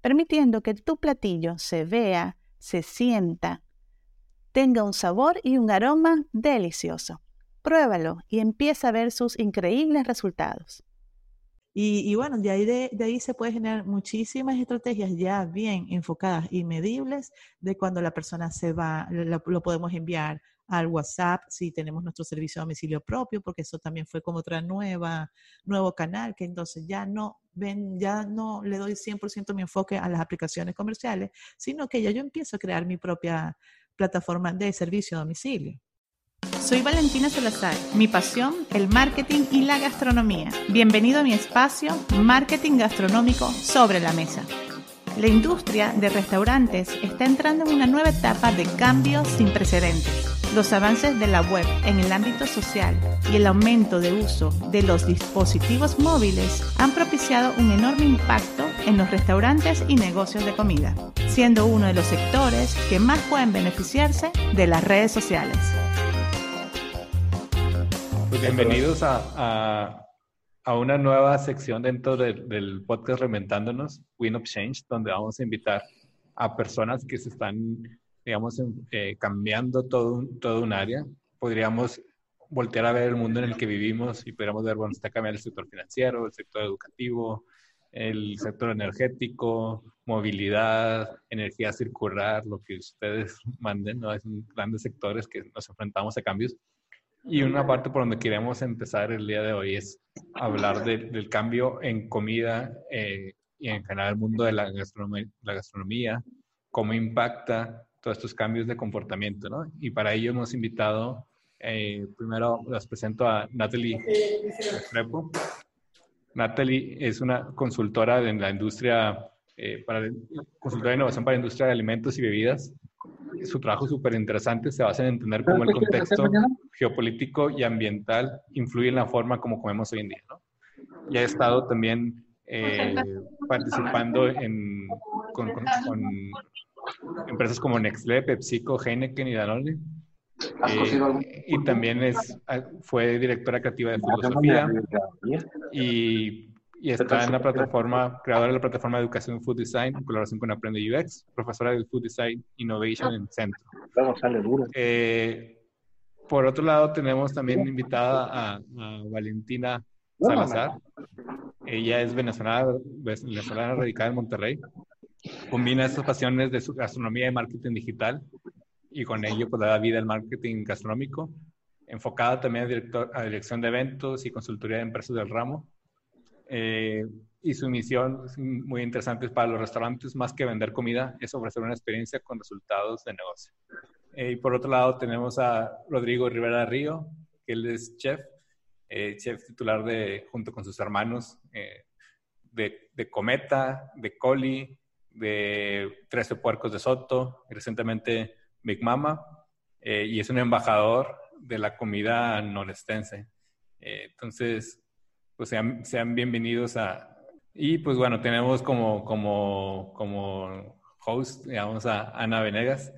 permitiendo que tu platillo se vea, se sienta, tenga un sabor y un aroma delicioso. Pruébalo y empieza a ver sus increíbles resultados. Y, bueno, de ahí, de, ahí se puede generar muchísimas estrategias ya bien enfocadas y medibles de cuando la persona se va, lo, podemos enviar al WhatsApp si tenemos nuestro servicio de domicilio propio, porque eso también fue como otra nueva, nuevo canal, que entonces ya no ven, ya no le doy 100% mi enfoque a las aplicaciones comerciales, sino que ya yo empiezo a crear mi propia plataforma de servicio a domicilio. Soy Valentina Salazar. Mi pasión, el marketing y la gastronomía. Bienvenido a mi espacio Marketing Gastronómico sobre la mesa. La industria de restaurantes está entrando en una nueva etapa de cambio sin precedentes. Los avances de la web en el ámbito social y el aumento de uso de los dispositivos móviles han propiciado un enorme impacto en los restaurantes y negocios de comida, siendo uno de los sectores que más pueden beneficiarse de las redes sociales. Pues bienvenidos a, una nueva sección dentro del podcast Reventándonos, Win of Change, donde vamos a invitar a personas que se están, digamos, eh, cambiando todo un, todo un área. Podríamos voltear a ver el mundo en el que vivimos y podríamos ver, bueno, está cambiando el sector financiero, el sector educativo, el sector energético, movilidad, energía circular, lo que ustedes manden, ¿no? Son grandes sectores que nos enfrentamos a cambios. Y una parte por donde queremos empezar el día de hoy es hablar del cambio en comida eh, y en general el mundo de la gastronomía, cómo impacta todos estos cambios de comportamiento, ¿no? Y para ello hemos invitado, eh, primero les presento a Natalie Repo. Natalie es una consultora en la industria, eh, para, consultora de innovación para la industria de alimentos y bebidas su trabajo es súper interesante, se basa en entender cómo el contexto geopolítico y ambiental influye en la forma como comemos hoy en día. ¿no? Y ha estado también eh, participando en, con, empresas como Nestlé, PepsiCo, Heineken y Danone. Eh, y también es, ah, fue directora creativa de filosofía y y está en la plataforma, creadora de la plataforma de educación Food Design en colaboración con Aprende UX, profesora de Food Design Innovation en Centro. Vamos, sale duro. Eh, por otro lado, tenemos también invitada a, Valentina Salazar. Ella es venezolana, venezolana radicada en Monterrey. Combina estas pasiones de su gastronomía y marketing digital y con ello pues, da vida al marketing gastronómico, enfocada también a, director, a dirección de eventos y consultoría de empresas del ramo eh, y su misión muy interesante para los restaurantes, más que vender comida, es ofrecer una experiencia con resultados de negocio. Eh, y por otro lado tenemos a Rodrigo Rivera Río, que él es chef, eh, chef titular de, junto con sus hermanos, de, de, Cometa, de Coli, de Trece Puercos de Soto, y recientemente Big Mama, y es un embajador de la comida norestense. entonces, pues sean, sean bienvenidos a... Y pues bueno, tenemos como, como, como host, digamos, a Ana Venegas.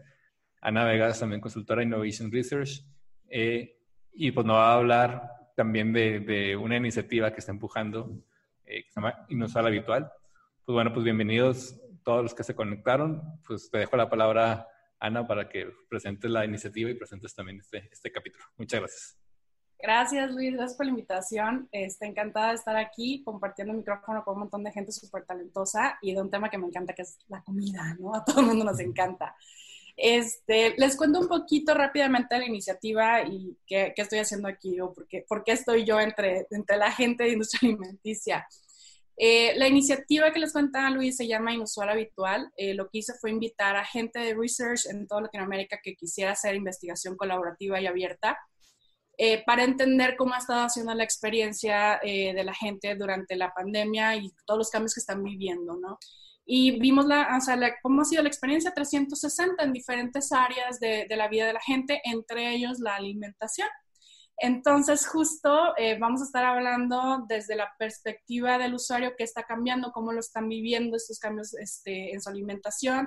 Ana Venegas, también consultora Innovation Research. Eh, y pues nos va a hablar también de, de una iniciativa que está empujando, eh, que se llama Inusual Habitual. Pues bueno, pues bienvenidos todos los que se conectaron. Pues te dejo la palabra, Ana, para que presentes la iniciativa y presentes también este, este capítulo. Muchas gracias. Gracias Luis, gracias por la invitación. Estoy encantada de estar aquí compartiendo el micrófono con un montón de gente súper talentosa y de un tema que me encanta, que es la comida, ¿no? A todo el mundo nos encanta. Este, les cuento un poquito rápidamente la iniciativa y qué, qué estoy haciendo aquí o por qué, por qué, estoy yo entre, entre la gente de industria alimenticia. Eh, la iniciativa que les contaba Luis se llama Inusual Habitual. Eh, lo que hice fue invitar a gente de research en toda Latinoamérica que quisiera hacer investigación colaborativa y abierta eh, para entender cómo ha estado haciendo la experiencia eh, de la gente durante la pandemia y todos los cambios que están viviendo, ¿no? y vimos la, o sea, cómo ha sido la experiencia 360 en diferentes áreas de, la vida de la gente, entre ellos la alimentación. Entonces, justo eh, vamos a estar hablando desde la perspectiva del usuario que está cambiando, cómo lo están viviendo estos cambios este, en su alimentación,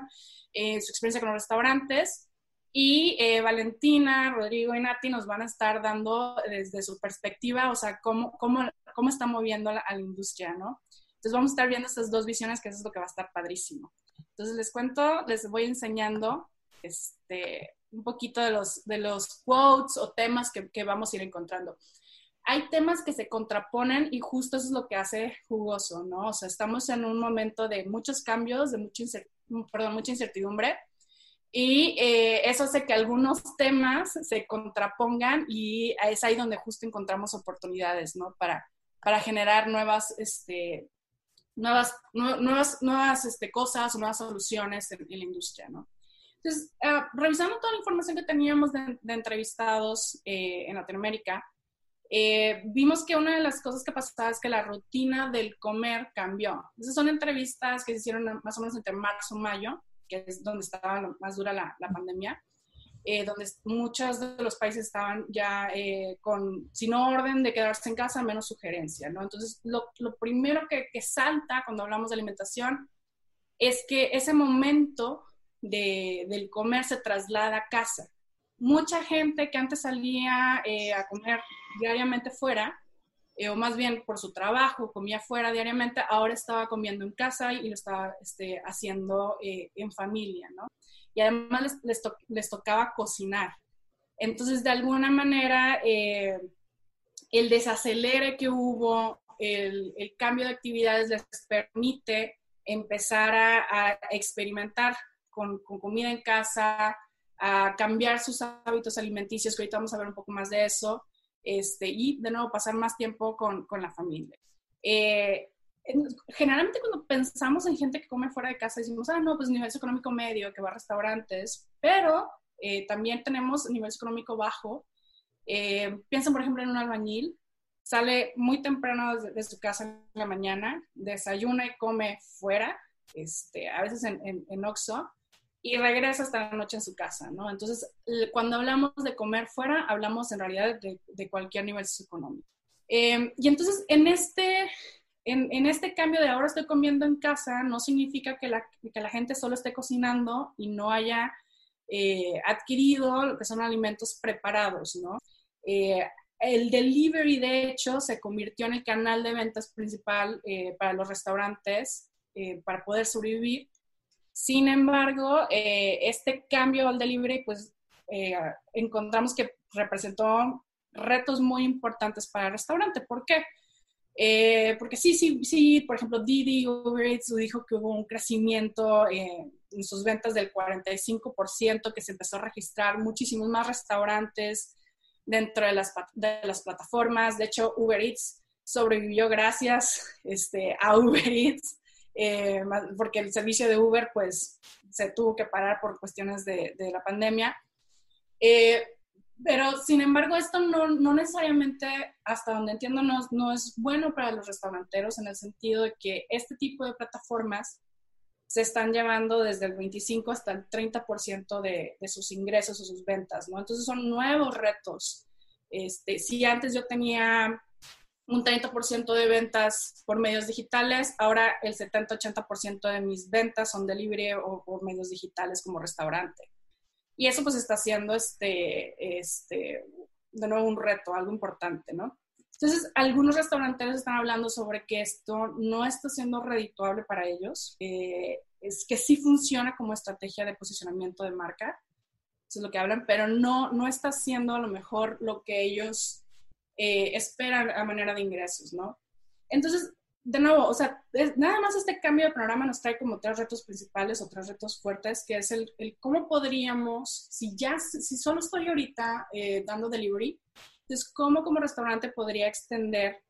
eh, su experiencia con los restaurantes. Y eh, Valentina, Rodrigo y Nati nos van a estar dando desde su perspectiva, o sea, cómo, cómo, cómo está moviendo la, a la industria, ¿no? Entonces vamos a estar viendo estas dos visiones, que eso es lo que va a estar padrísimo. Entonces les cuento, les voy enseñando este, un poquito de los, de los quotes o temas que, que vamos a ir encontrando. Hay temas que se contraponen y justo eso es lo que hace jugoso, ¿no? O sea, estamos en un momento de muchos cambios, de mucha, perdón, mucha incertidumbre y eh, eso hace que algunos temas se contrapongan y es ahí donde justo encontramos oportunidades, ¿no? Para, para generar nuevas, este, nuevas, nuevas, nuevas este, cosas nuevas soluciones en, en la industria, ¿no? Entonces, uh, revisando toda la información que teníamos de, de entrevistados eh, en Latinoamérica, eh, vimos que una de las cosas que pasaba es que la rutina del comer cambió. Esas son entrevistas que se hicieron más o menos entre marzo y mayo, que es donde estaba más dura la, la pandemia, eh, donde muchos de los países estaban ya eh, con, sin orden de quedarse en casa, menos sugerencia, ¿no? Entonces, lo, lo primero que, que salta cuando hablamos de alimentación es que ese momento de, del comer se traslada a casa. Mucha gente que antes salía eh, a comer diariamente fuera, eh, o más bien por su trabajo, comía fuera diariamente, ahora estaba comiendo en casa y lo estaba este, haciendo eh, en familia, ¿no? Y además les, les, to les, tocaba cocinar. Entonces, de alguna manera, el desacelere que hubo, el, el, cambio de actividades les permite empezar a, a experimentar con, con, comida en casa, a cambiar sus hábitos alimenticios, que ahorita vamos a ver un poco más de eso, este, y de nuevo pasar más tiempo con, con la familia. Eh, generalmente cuando pensamos en gente que come fuera de casa, decimos, ah, no, pues nivel económico medio, que va a restaurantes, pero eh, también tenemos nivel económico bajo. Eh, piensen, por ejemplo, en un albañil, sale muy temprano de, de, su casa en la mañana, desayuna y come fuera, este, a veces en, en, en y regresa hasta la noche en su casa, ¿no? Entonces, cuando hablamos de comer fuera, hablamos en realidad de, de cualquier nivel socioeconómico. Eh, y entonces, en este, en, en, este cambio de ahora estoy comiendo en casa, no significa que la, que la gente solo esté cocinando y no haya eh, adquirido lo que son alimentos preparados, ¿no? Eh, el delivery, de hecho, se convirtió en el canal de ventas principal eh, para los restaurantes eh, para poder sobrevivir sin embargo, eh, este cambio al delivery, pues eh, encontramos que representó retos muy importantes para el restaurante. ¿Por qué? Eh, porque sí, sí, sí, por ejemplo, Didi Uber Eats dijo que hubo un crecimiento en sus ventas del 45%, que se empezó a registrar muchísimos más restaurantes dentro de las, de las plataformas. De hecho, Uber Eats sobrevivió gracias este, a Uber Eats eh, porque el servicio de Uber pues se tuvo que parar por cuestiones de, de la pandemia. Eh, pero sin embargo, esto no, no, necesariamente, hasta donde entiendo, no, no, es bueno para los restauranteros en el sentido de que este tipo de plataformas se están llevando desde el 25 hasta el 30% de, de sus ingresos o sus ventas, ¿no? Entonces son nuevos retos. Este, si antes yo tenía un 30% de ventas por medios digitales, ahora el 70-80% de mis ventas son delivery o por medios digitales como restaurante. Y eso pues está siendo este, este, de nuevo un reto, algo importante, ¿no? Entonces, algunos restauranteros están hablando sobre que esto no está siendo redituable para ellos, es que sí funciona como estrategia de posicionamiento de marca, eso es lo que hablan, pero no, no está siendo a lo mejor lo que ellos eh, esperan a manera de ingresos, ¿no? Entonces, de nuevo, o sea, es, nada más este cambio de programa nos trae como tres retos principales o tres retos fuertes, que es el, el cómo podríamos, si ya, si solo estoy ahorita eh, dando delivery, entonces, ¿cómo como restaurante podría extender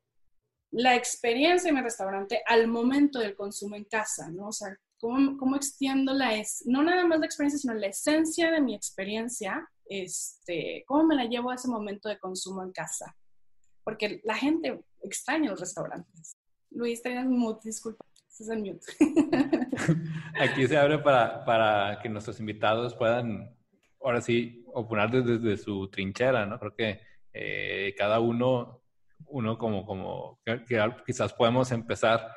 la experiencia en mi restaurante al momento del consumo en casa, ¿no? O sea, ¿cómo, cómo extiendo la, es, no nada más la experiencia, sino la esencia de mi experiencia, este, cómo me la llevo a ese momento de consumo en casa? Porque la gente extraña los restaurantes. Luis, tenías mood, disculpa. es el mute. Aquí se abre para, para que nuestros invitados puedan, ahora sí, opinar desde, su trinchera, ¿no? Creo que eh, cada uno, uno como, como, quizás podemos empezar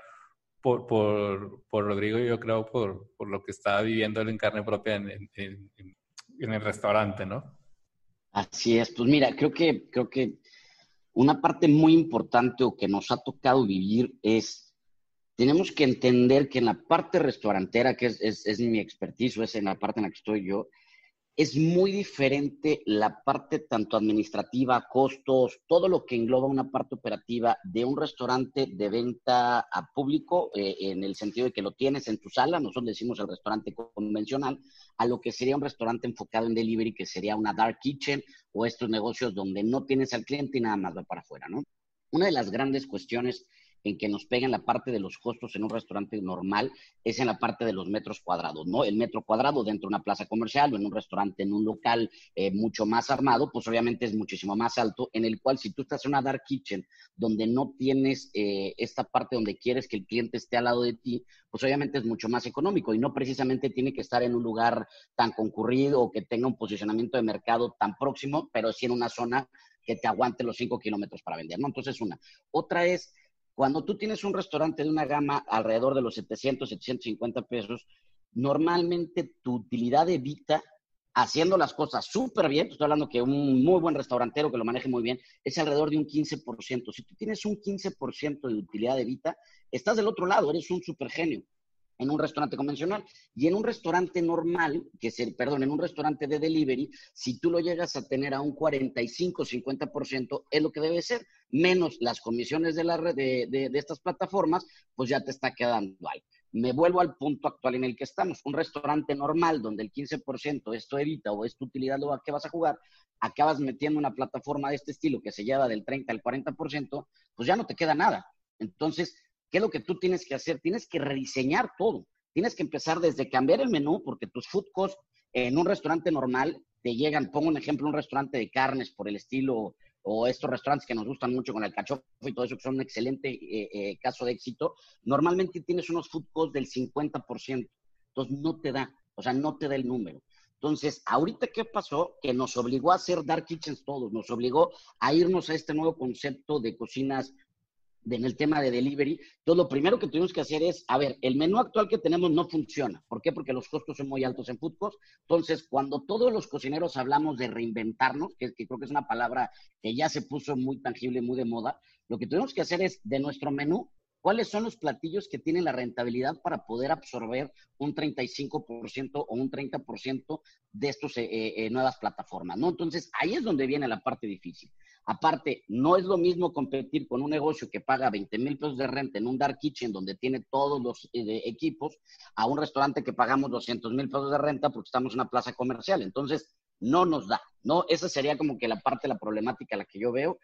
por, por, por Rodrigo, yo creo, por, por, lo que está viviendo él en carne propia en, en, en, el restaurante, ¿no? Así es, pues mira, creo que, creo que una parte muy importante o que nos ha tocado vivir es, tenemos que entender que en la parte restaurantera, que es, es, mi expertise, es en la parte en la que estoy yo, es muy diferente la parte tanto administrativa, costos, todo lo que engloba una parte operativa de un restaurante de venta a público, eh, en el sentido de que lo tienes en tu sala, nosotros decimos el restaurante convencional, a lo que sería un restaurante enfocado en delivery, que sería una dark kitchen o estos negocios donde no tienes al cliente y nada más va para afuera, ¿no? Una de las grandes cuestiones en que nos peguen la parte de los costos en un restaurante normal es en la parte de los metros cuadrados, ¿no? El metro cuadrado dentro de una plaza comercial o en un restaurante, en un local eh, mucho más armado, pues obviamente es muchísimo más alto, en el cual si tú estás en una dark kitchen donde no tienes eh, esta parte donde quieres que el cliente esté al lado de ti, pues obviamente es mucho más económico y no precisamente tiene que estar en un lugar tan concurrido o que tenga un posicionamiento de mercado tan próximo, pero sí en una zona que te aguante los cinco kilómetros para vender, ¿no? Entonces, una. Otra es cuando tú tienes un restaurante de una gama alrededor de los 700, 750 pesos, normalmente tu utilidad de vida, haciendo las cosas súper bien, estoy hablando que un muy buen restaurantero que lo maneje muy bien, es alrededor de un 15%. Si tú tienes un 15% de utilidad de vida, estás del otro lado, eres un super genio en un restaurante convencional. Y en un restaurante normal, que es el, perdón, en un restaurante de delivery, si tú lo llegas a tener a un 45, 50%, es lo que debe ser, menos las comisiones de, la, de, de, estas plataformas, pues ya te está quedando algo. Me vuelvo al punto actual en el que estamos. Un restaurante normal donde el 15% es tu evita o es tu utilidad lo que vas a jugar, acabas metiendo una plataforma de este estilo que se lleva del 30 al 40%, pues ya no te queda nada. Entonces, ¿Qué es lo que tú tienes que hacer? Tienes que rediseñar todo. Tienes que empezar desde cambiar el menú, porque tus food costs en un restaurante normal te llegan, pongo un ejemplo, un restaurante de carnes por el estilo, o estos restaurantes que nos gustan mucho con el cachofo y todo eso, que son un excelente eh, eh, caso de éxito, normalmente tienes unos food costs del 50%. Entonces no te da, o sea, no te da el número. Entonces, ahorita, ¿qué pasó? Que nos obligó a hacer dark kitchens todos, nos obligó a irnos a este nuevo concepto de cocinas en el tema de delivery. Entonces, lo primero que tuvimos que hacer es, a ver, el menú actual que tenemos no funciona. ¿Por qué? Porque los costos son muy altos en food Entonces, cuando todos los cocineros hablamos de reinventarnos, que, que creo que es una palabra que ya se puso muy tangible, muy de moda, lo que tuvimos que hacer es, de nuestro menú, cuáles son los platillos que tienen la rentabilidad para poder absorber un 35% o un 30% de estas eh, eh, nuevas plataformas, ¿no? Entonces, ahí es donde viene la parte difícil. Aparte, no es lo mismo competir con un negocio que paga 20 mil pesos de renta en un dark kitchen donde tiene todos los eh, equipos a un restaurante que pagamos 200 mil pesos de renta porque estamos en una plaza comercial. Entonces, no nos da, ¿no? Esa sería como que la parte de la problemática la que yo veo.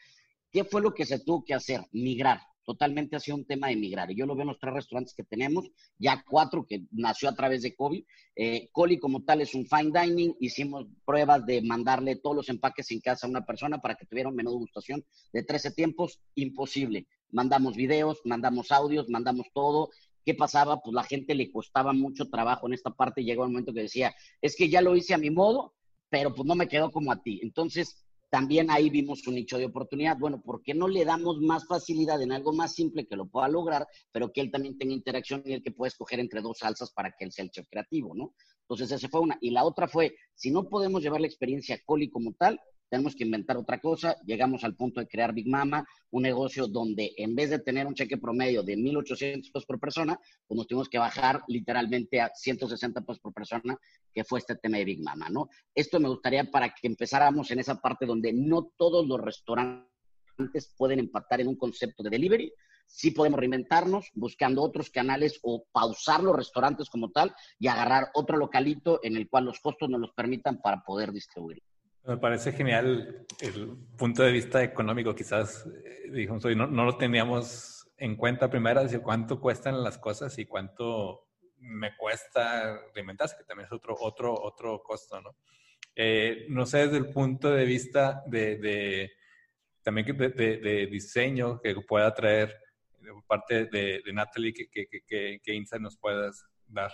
¿Qué fue lo que se tuvo que hacer? Migrar totalmente ha sido un tema de migrar. Y yo lo veo en los tres restaurantes que tenemos, ya cuatro que nació a través de COVID. Eh, Coli como tal es un fine dining. Hicimos pruebas de mandarle todos los empaques en casa a una persona para que tuviera un menú de gustación de 13 tiempos. Imposible. Mandamos videos, mandamos audios, mandamos todo. ¿Qué pasaba? Pues la gente le costaba mucho trabajo en esta parte. Llegó un momento que decía, es que ya lo hice a mi modo, pero pues no me quedó como a ti. Entonces, también ahí vimos un nicho de oportunidad. Bueno, ¿por qué no le damos más facilidad en algo más simple que lo pueda lograr, pero que él también tenga interacción y el que pueda escoger entre dos salsas para que él sea el chef creativo, ¿no? Entonces, esa fue una. Y la otra fue, si no podemos llevar la experiencia Coli como tal, tenemos que inventar otra cosa. Llegamos al punto de crear Big Mama, un negocio donde en vez de tener un cheque promedio de 1.800 pesos por persona, pues nos tuvimos que bajar literalmente a 160 pesos por persona, que fue este tema de Big Mama, ¿no? Esto me gustaría para que empezáramos en esa parte donde no todos los restaurantes pueden empatar en un concepto de delivery, sí podemos reinventarnos buscando otros canales o pausar los restaurantes como tal y agarrar otro localito en el cual los costos nos los permitan para poder distribuir. Me parece genial el punto de vista económico, quizás, eh, dijimos no, no, lo teníamos en cuenta primero, decir cuánto cuestan las cosas y cuánto me cuesta reinventarse, que también es otro, otro, otro costo, ¿no? Eh, no sé, desde el punto de vista de, también de, diseño que pueda traer parte de, Natalie, ¿qué, qué, qué insight nos puedas dar?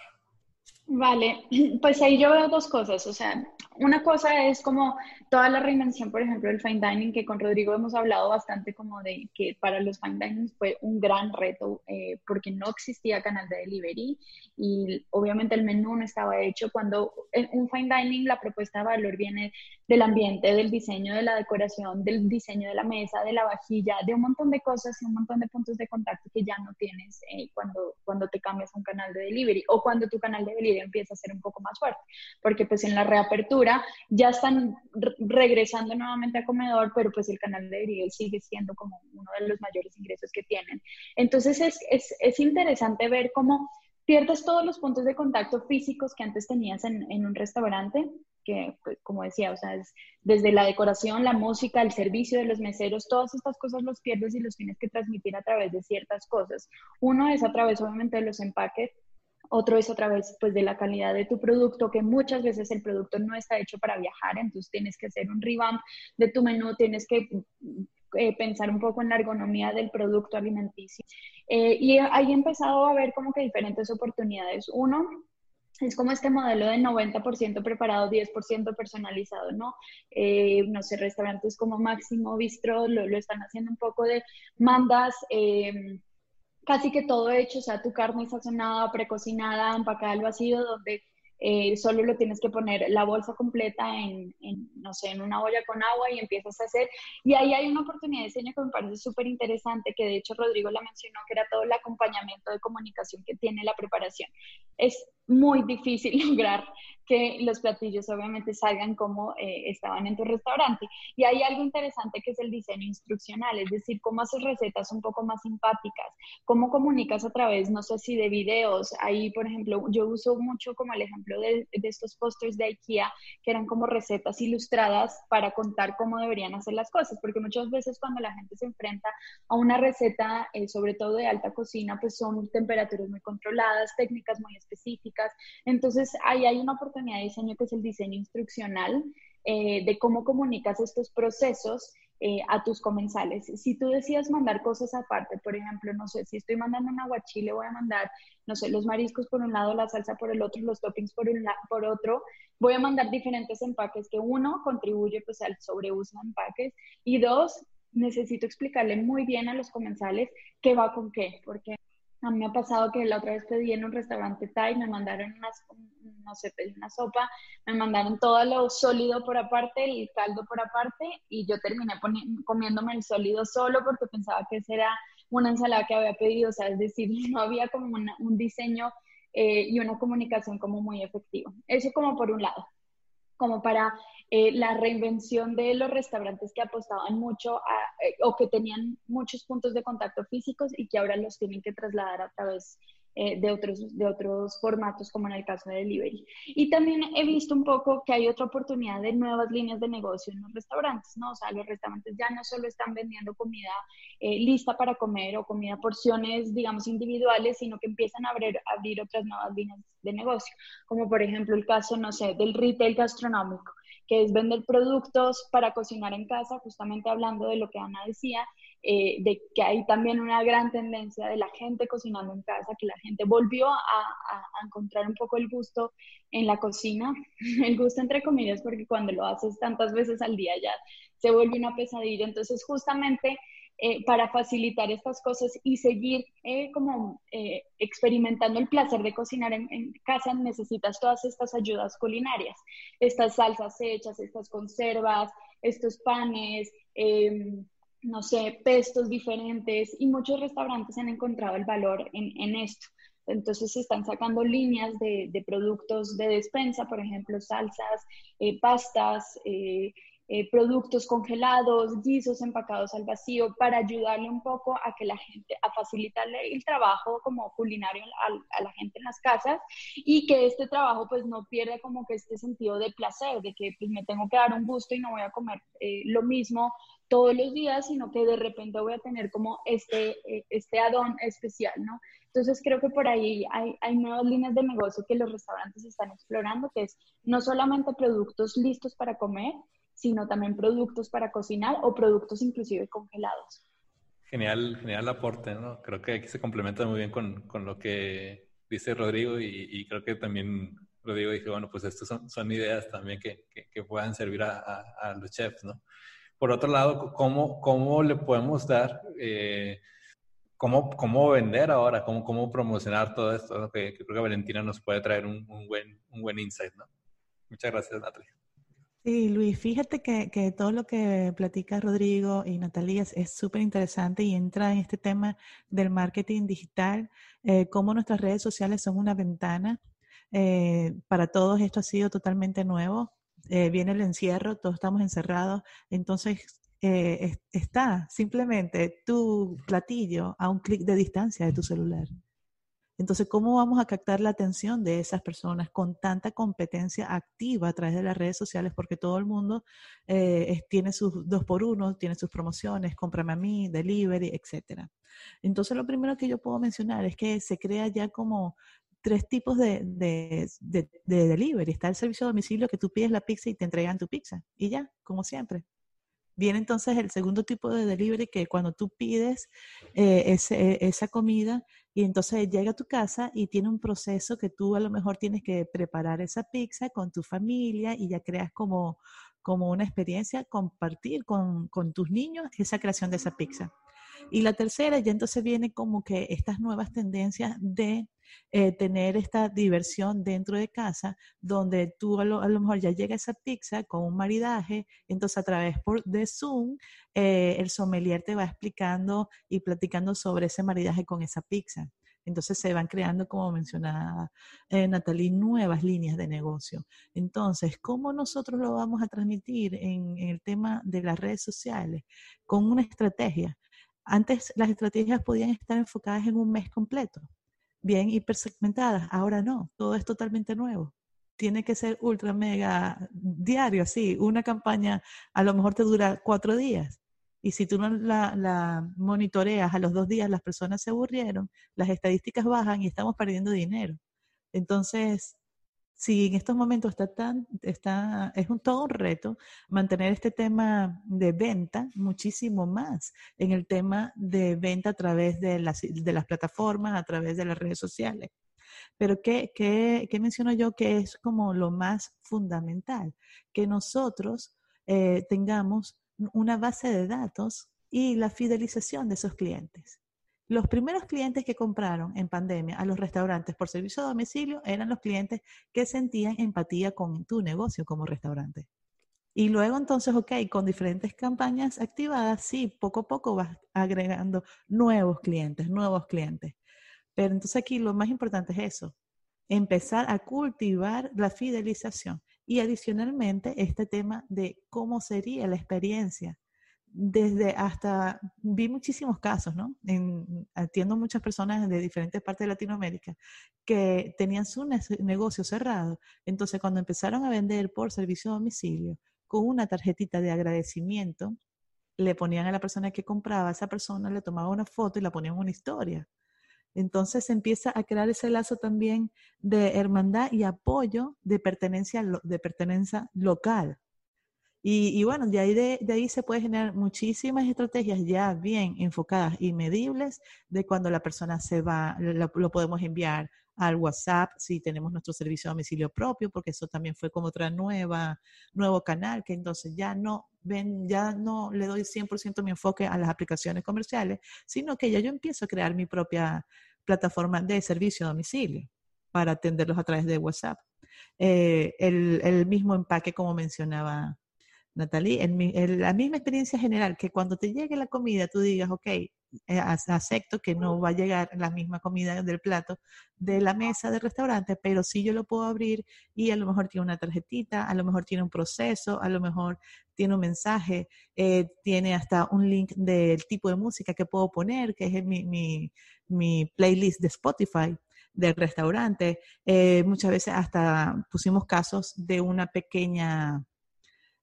Vale, pues ahí yo veo dos cosas. O sea, una cosa es como toda la reinvención, por ejemplo, del fine dining, que con Rodrigo hemos hablado bastante como de que para los fine dining fue un gran reto eh, porque no existía canal de delivery y obviamente el menú no estaba hecho. Cuando en un fine dining la propuesta de valor viene del ambiente, del diseño de la decoración, del diseño de la mesa, de la vajilla, de un montón de cosas y un montón de puntos de contacto que ya no tienes eh, cuando, cuando te cambias a un canal de delivery o cuando tu canal de delivery empieza a ser un poco más fuerte, porque pues en la reapertura ya están regresando nuevamente a comedor, pero pues el canal de delivery sigue siendo como uno de los mayores ingresos que tienen. Entonces es, es, es interesante ver cómo pierdes todos los puntos de contacto físicos que antes tenías en, en un restaurante, que, pues, como decía, o sea, es desde la decoración, la música, el servicio de los meseros, todas estas cosas los pierdes y los tienes que transmitir a través de ciertas cosas. Uno es a través, obviamente, de los empaques, otro es otra vez pues de la calidad de tu producto, que muchas veces el producto no está hecho para viajar, entonces tienes que hacer un revamp de tu menú, tienes que eh, pensar un poco en la ergonomía del producto alimenticio. Eh, y ahí he empezado a ver como que diferentes oportunidades. Uno, es como este modelo de 90% preparado, 10% personalizado, ¿no? Eh, no sé, restaurantes como Máximo, Bistro, lo, lo, están haciendo un poco de mandas casi que todo hecho, o sea, tu carne sazonada, precocinada, empacada al vacío, donde eh, solo lo tienes que poner la bolsa completa en, no sé, en una olla con agua y empiezas a hacer. Y ahí hay una oportunidad de diseño que me parece súper interesante, que de hecho Rodrigo la mencionó, que era todo el acompañamiento de comunicación que tiene la preparación. Es muy difícil lograr que los platillos obviamente salgan como eh, estaban en tu restaurante. Y hay algo interesante que es el diseño instruccional, es decir, cómo haces recetas un poco más simpáticas, cómo comunicas a través, no sé si de videos. Ahí, por ejemplo, yo uso mucho como el ejemplo de, estos pósters de IKEA, que eran como recetas ilustradas para contar cómo deberían hacer las cosas, porque muchas veces cuando la gente se enfrenta a una receta, eh, sobre todo de alta cocina, pues son temperaturas muy controladas, técnicas muy específicas. Entonces, ahí hay una oportunidad de diseño que es el diseño instruccional, eh, de cómo comunicas estos procesos eh, a tus comensales. Si tú decías mandar cosas aparte, por ejemplo, no sé, si estoy mandando un aguachile, voy a mandar, no sé, los mariscos por un lado, la salsa por el otro, los toppings por, por otro, voy a mandar diferentes empaques que uno contribuye pues al sobreuso de empaques y dos, necesito explicarle muy bien a los comensales qué va con qué, porque a mí me ha pasado que la otra vez pedí en un restaurante Thai, me mandaron unas, no sé, pedí una sopa, me mandaron todo lo sólido por aparte, el caldo por aparte, y yo terminé comiéndome el sólido solo porque pensaba que esa era una ensalada que había pedido, o sea, es decir, no había como un diseño eh, y una comunicación como muy efectiva. Eso como por un lado como para eh, la reinvención de los restaurantes que apostaban mucho eh, o que tenían muchos puntos de contacto físicos y que ahora los tienen que trasladar a través eh, de, otros, de otros formatos, como en el caso de delivery. Y también he visto un poco que hay otra oportunidad de nuevas líneas de negocio en los restaurantes, ¿no? O sea, los restaurantes ya no solo están vendiendo comida eh, lista para comer o comida porciones, digamos, individuales, sino que empiezan a abrir, abrir otras nuevas líneas de negocio, como por ejemplo el caso, no sé, del retail gastronómico que es vender productos para cocinar en casa, justamente hablando de lo que Ana decía, eh, de que hay también una gran tendencia de la gente cocinando en casa, que la gente volvió a, encontrar un poco el gusto en la cocina, el gusto entre comillas, porque cuando lo haces tantas veces al día ya se vuelve una pesadilla. Entonces, justamente eh, para facilitar estas cosas y seguir eh, como experimentando el placer de cocinar en, casa, necesitas todas estas ayudas culinarias, estas salsas hechas, estas conservas, estos panes. Eh, no sé, pestos diferentes y muchos restaurantes han encontrado el valor en, esto. Entonces se están sacando líneas de, productos de despensa, por ejemplo, salsas, eh, pastas, eh, eh, productos congelados, guisos empacados al vacío, para ayudarle un poco a que la gente, a facilitarle el trabajo como culinario a, la gente en las casas y que este trabajo pues no pierda como que este sentido de placer, de que pues me tengo que dar un gusto y no voy a comer lo mismo todos los días, sino que de repente voy a tener como este, eh, este add-on especial, ¿no? Entonces creo que por ahí hay, hay nuevas líneas de negocio que los restaurantes están explorando, que es no solamente productos listos para comer, sino también productos para cocinar o productos inclusive congelados. Genial, genial aporte, ¿no? Creo que aquí se complementa muy bien con, con lo que dice Rodrigo y, creo que también Rodrigo dije, bueno, pues estas son, son ideas también que, que, puedan servir a, a, los chefs, ¿no? Por otro lado, ¿cómo, cómo le podemos dar, eh, cómo, cómo vender ahora, cómo, cómo promocionar todo esto? Que, creo que Valentina nos puede traer un, un, buen, un buen insight, ¿no? Muchas gracias, Natalia. Sí, Luis, fíjate que, todo lo que platica Rodrigo y Natalia es súper interesante y entra en este tema del marketing digital, eh, cómo nuestras redes sociales son una ventana. Eh, para todos esto ha sido totalmente nuevo. Eh, viene el encierro, todos estamos encerrados, entonces está simplemente tu platillo a un clic de distancia de tu celular. Entonces, ¿cómo vamos a captar la atención de esas personas con tanta competencia activa a través de las redes sociales? Porque todo el mundo eh, tiene sus dos por uno, tiene sus promociones, cómprame a mí, delivery, etcétera. Entonces, lo primero que yo puedo mencionar es que se crea ya como tres tipos de, de, de, de delivery. Está el servicio a domicilio que tú pides la pizza y te entregan tu pizza. Y ya, como siempre. Viene entonces el segundo tipo de delivery que cuando tú pides eh, esa comida y entonces llega a tu casa y tiene un proceso que tú a lo mejor tienes que preparar esa pizza con tu familia y ya creas como, como una experiencia, compartir con, con tus niños esa creación de esa pizza. Y la tercera, ya entonces viene como que estas nuevas tendencias de eh, tener esta diversión dentro de casa, donde tú a lo, mejor ya llega esa pizza con un maridaje, entonces a través por, de Zoom, eh, el sommelier te va explicando y platicando sobre ese maridaje con esa pizza. Entonces se van creando, como mencionaba eh, Natalie, nuevas líneas de negocio. Entonces, ¿cómo nosotros lo vamos a transmitir en el tema de las redes sociales? Con una estrategia. Antes las estrategias podían estar enfocadas en un mes completo, bien hipersegmentadas, ahora no, todo es totalmente nuevo. Tiene que ser ultra mega diario, así, una campaña a lo mejor te dura cuatro días. Y si tú no la, la, monitoreas a los dos días, las personas se aburrieron, las estadísticas bajan y estamos perdiendo dinero. Entonces, si en estos momentos está tan, está, es un, todo un reto mantener este tema de venta muchísimo más en el tema de venta a través de las, de las plataformas, a través de las redes sociales. Pero ¿qué, qué, qué menciono yo que es como lo más fundamental? Que nosotros eh, tengamos una base de datos y la fidelización de esos clientes. Los primeros clientes que compraron en pandemia a los restaurantes por servicio a domicilio eran los clientes que sentían empatía con tu negocio como restaurante. Y luego entonces, ok, con diferentes campañas activadas, sí, poco a poco vas agregando nuevos clientes, nuevos clientes. Pero entonces aquí lo más importante es eso, empezar a cultivar la fidelización y adicionalmente este tema de cómo sería la experiencia desde hasta, vi muchísimos casos, ¿no? atiendo muchas personas de diferentes partes de Latinoamérica que tenían su negocio cerrado. Entonces, cuando empezaron a vender por servicio a domicilio con una tarjetita de agradecimiento, le ponían a la persona que compraba, esa persona le tomaba una foto y la ponían en una historia. Entonces se empieza a crear ese lazo también de hermandad y apoyo de pertenencia, de pertenencia local. Y, bueno, de ahí, de, ahí se puede generar muchísimas estrategias ya bien enfocadas y medibles de cuando la persona se va, lo, podemos enviar al WhatsApp si tenemos nuestro servicio a domicilio propio, porque eso también fue como otra nueva, nuevo canal, que entonces ya no ven, ya no le doy 100% mi enfoque a las aplicaciones comerciales, sino que ya yo empiezo a crear mi propia plataforma de servicio a domicilio para atenderlos a través de WhatsApp. Eh, el, el mismo empaque como mencionaba Natalie, en, la misma experiencia general, que cuando te llegue la comida tú digas, ok, eh, acepto que no va a llegar la misma comida del plato de la mesa del restaurante, pero sí yo lo puedo abrir y a lo mejor tiene una tarjetita, a lo mejor tiene un proceso, a lo mejor tiene un mensaje, eh, tiene hasta un link del tipo de música que puedo poner, que es mi, mi, playlist de Spotify del restaurante. Eh, muchas veces hasta pusimos casos de una pequeña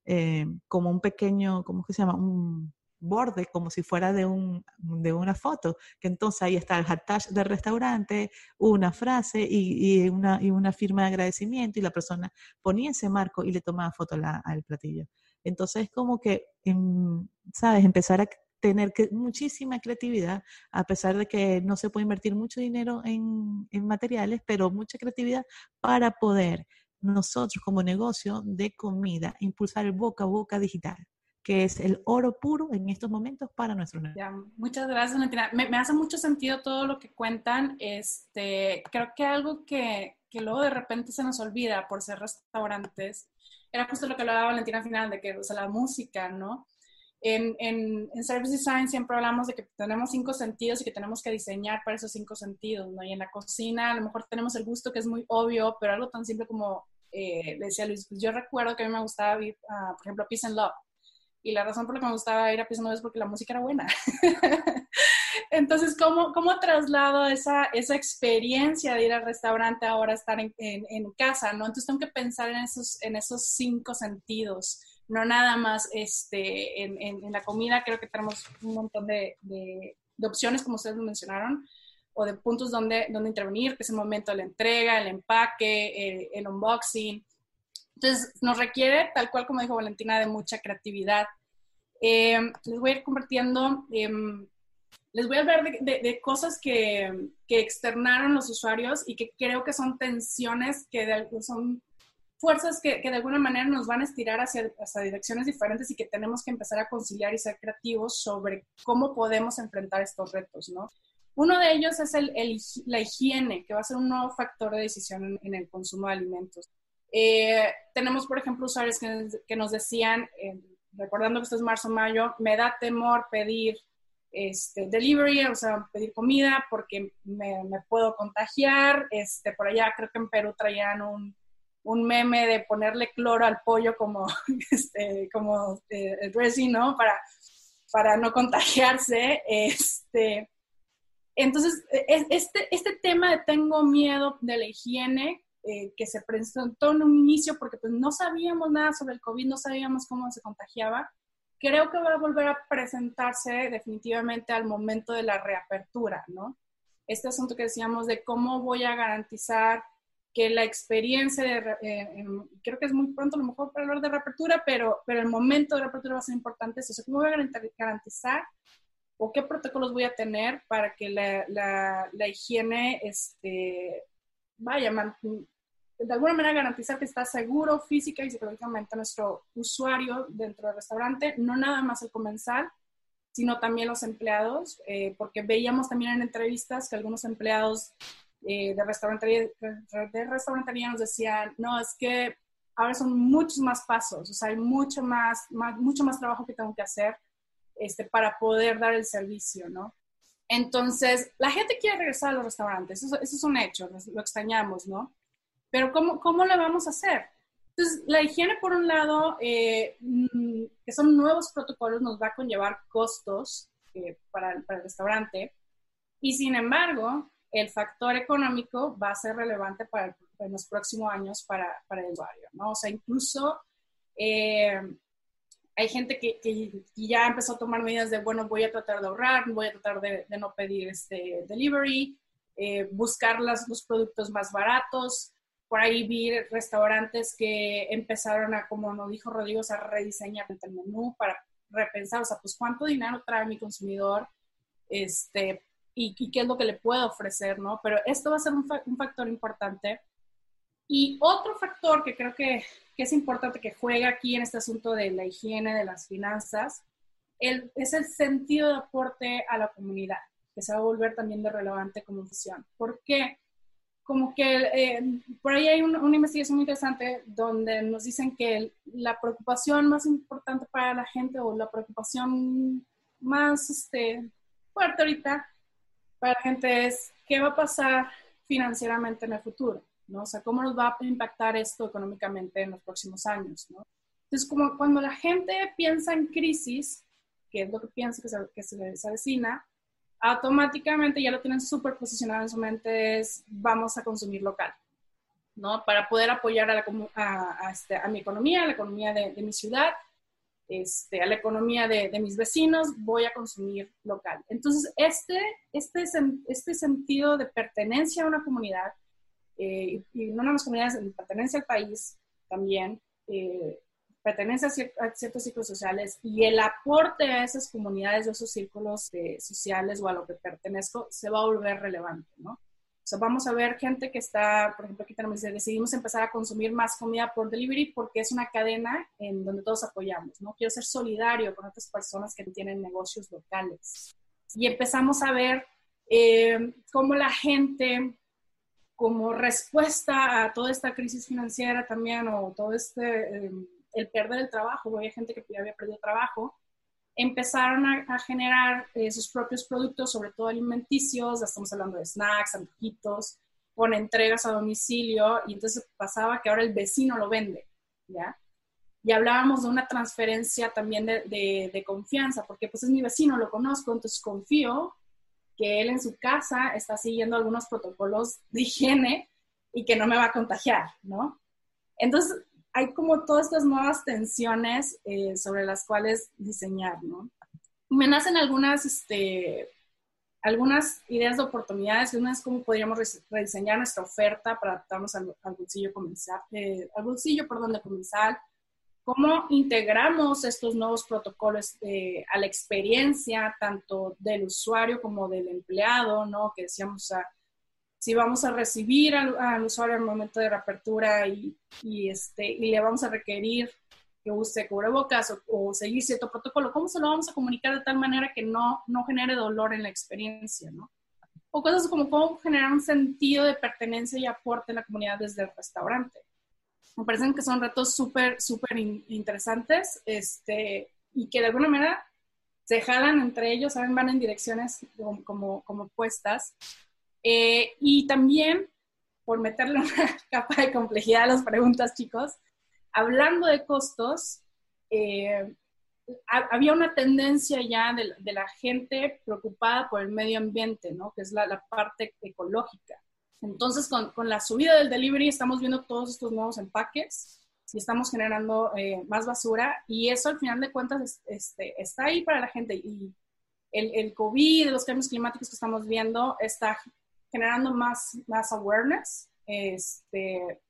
eh, como un pequeño, ¿cómo que se llama? Un borde, como si fuera de, un, de una foto, que entonces ahí está el hashtag del restaurante, una frase y, y, una, y una firma de agradecimiento y la persona ponía ese marco y le tomaba foto al platillo. Entonces es como que, em, ¿sabes? Empezar a tener que, muchísima creatividad, a pesar de que no se puede invertir mucho dinero en, en materiales, pero mucha creatividad para poder nosotros como negocio de comida impulsar el boca a boca digital que es el oro puro en estos momentos para nuestros negocios. muchas gracias, Valentina. Me, me, hace mucho sentido todo lo que cuentan. Este, creo que algo que, que, luego de repente se nos olvida por ser restaurantes, era justo lo que hablaba Valentina al final, de que o sea, la música, ¿no? En, en, en, Service Design siempre hablamos de que tenemos cinco sentidos y que tenemos que diseñar para esos cinco sentidos, ¿no? Y en la cocina a lo mejor tenemos el gusto que es muy obvio, pero algo tan simple como, eh, decía Luis, pues yo recuerdo que a mí me gustaba, ir, por ejemplo, Peace and Love y la razón por la que me gustaba ir a Piso es porque la música era buena. Entonces, ¿cómo, cómo traslado esa, esa experiencia de ir al restaurante ahora estar en, en, casa? ¿no? Entonces, tengo que pensar en esos, en esos cinco sentidos, no nada más este, en, en la comida. Creo que tenemos un montón de, de, opciones, como ustedes mencionaron, o de puntos donde, donde intervenir, que es el momento de la entrega, el empaque, el, unboxing entonces, nos requiere, tal cual como dijo Valentina, de mucha creatividad. Eh, les voy a ir compartiendo, em, les voy a hablar de, cosas que, que, externaron los usuarios y que creo que son tensiones, que son fuerzas que, que, de alguna manera nos van a estirar hacia, hacia, direcciones diferentes y que tenemos que empezar a conciliar y ser creativos sobre cómo podemos enfrentar estos retos, ¿no? Uno de ellos es el, la higiene, que va a ser un nuevo factor de decisión en, en el consumo de alimentos. Eh, tenemos, por ejemplo, usuarios que, nos decían, eh, recordando que esto es marzo-mayo, me da temor pedir este, delivery, o sea, pedir comida porque me, puedo contagiar. Este, por allá creo que en Perú traían un, un meme de ponerle cloro al pollo como, este, como eh, ¿no? Para, para no contagiarse. Este, entonces, e, este, este tema de tengo miedo de la higiene eh, que se presentó en un inicio porque pues no sabíamos nada sobre el COVID, no sabíamos cómo se contagiaba, creo que va a volver a presentarse definitivamente al momento de la reapertura, ¿no? Este asunto que decíamos de cómo voy a garantizar que la experiencia de, eh, creo que es muy pronto a lo mejor para hablar de reapertura, pero, pero el momento de reapertura va a ser importante. O sea, ¿cómo voy a garantizar o qué protocolos voy a tener para que la, la, la higiene este, vaya, de alguna manera garantizar que está seguro física y psicológicamente nuestro usuario dentro del restaurante, no nada más el comensal, sino también los empleados, eh, porque veíamos también en entrevistas que algunos empleados eh, de, restaurantería, de restaurantería nos decían, no, es que ahora son muchos más pasos, o sea, hay mucho más, mucho más trabajo que tengo que hacer este, para poder dar el servicio, ¿no? Entonces, la gente quiere regresar a los restaurantes, eso, eso es un hecho, lo extrañamos, ¿no? Pero ¿cómo, cómo le vamos a hacer? Entonces, la higiene, por un lado, eh, mm, que son nuevos protocolos, nos va a conllevar costos eh, para, para, el restaurante. Y sin embargo, el factor económico va a ser relevante para en los próximos años para, para, el usuario, ¿no? O sea, incluso eh, hay gente que, que, ya empezó a tomar medidas de, bueno, voy a tratar de ahorrar, voy a tratar de, no pedir este delivery, buscar las, los productos más baratos, por ahí vi restaurantes que empezaron a, como nos dijo Rodrigo, a rediseñar el menú para repensar, o sea, pues cuánto dinero trae mi consumidor este, y, qué es lo que le puedo ofrecer, ¿no? Pero esto va a ser un, factor importante. Y otro factor que creo que, que, es importante que juega aquí en este asunto de la higiene, de las finanzas, el, es el sentido de aporte a la comunidad, que se va a volver también de relevante como visión. ¿Por qué? como que eh, por ahí hay una, investigación muy interesante donde nos dicen que la preocupación más importante para la gente o la preocupación más este, fuerte ahorita para la gente es qué va a pasar financieramente en el futuro, ¿no? O sea, cómo nos va a impactar esto económicamente en los próximos años, ¿no? Entonces, como cuando la gente piensa en crisis, que es lo que piensa que se, que se avecina, automáticamente ya lo tienen súper posicionado en su mente, es vamos a consumir local, ¿no? Para poder apoyar a, la, a, este, a mi economía, a la economía de, de mi ciudad, este, a la economía de, mis vecinos, voy a consumir local. Entonces, este, este, este sentido de pertenencia a una comunidad, eh, y no nada más comunidades, de pertenencia al país también, eh, pertenece a, ciertos círculos sociales y el aporte a esas comunidades, a esos círculos eh, sociales o a lo que pertenezco, se va a volver relevante, ¿no? Vamos a ver gente que está, por ejemplo, aquí tenemos, decidimos empezar a consumir más comida por delivery porque es una cadena en donde todos apoyamos, ¿no? Quiero ser solidario con otras personas que tienen negocios locales. Y empezamos a ver eh, cómo la gente, como respuesta a toda esta crisis financiera también, o todo este... Eh, el perder el trabajo, había gente que había perdido trabajo, empezaron a, generar eh, sus propios productos, sobre todo alimenticios, estamos hablando de snacks, antojitos, con entregas a domicilio, y entonces pasaba que ahora el vecino lo vende, ¿ya? Y hablábamos de una transferencia también de, de confianza, porque pues es mi vecino, lo conozco, entonces confío que él en su casa está siguiendo algunos protocolos de higiene y que no me va a contagiar, ¿no? Entonces, hay como todas estas nuevas tensiones eh, sobre las cuales diseñar, ¿no? Me nacen algunas, este, algunas ideas de oportunidades, una es cómo podríamos rediseñar nuestra oferta para adaptarnos al, bolsillo comenzar, eh, al bolsillo, perdón, de comenzar, cómo integramos estos nuevos protocolos a la experiencia tanto del usuario como del empleado, ¿no? Que decíamos, a si vamos a recibir al, usuario al momento de reapertura y, y, este, y le vamos a requerir que use cubrebocas o, o, seguir cierto protocolo, ¿cómo se lo vamos a comunicar de tal manera que no, no genere dolor en la experiencia, ¿no? O cosas como cómo generar un sentido de pertenencia y aporte en la comunidad desde el restaurante. Me parecen que son retos súper, súper interesantes este, y que de alguna manera se jalan entre ellos, ¿saben? van en direcciones como, como, como opuestas eh, y también, por meterle una capa de complejidad a las preguntas, chicos, hablando de costos, eh, había una tendencia ya de, la gente preocupada por el medio ambiente, ¿no? Que es la, parte ecológica. Entonces, con, con, la subida del delivery estamos viendo todos estos nuevos empaques y estamos generando eh, más basura y eso al final de cuentas este, está ahí para la gente y el, el COVID, los cambios climáticos que estamos viendo está generando más, más awareness. Este,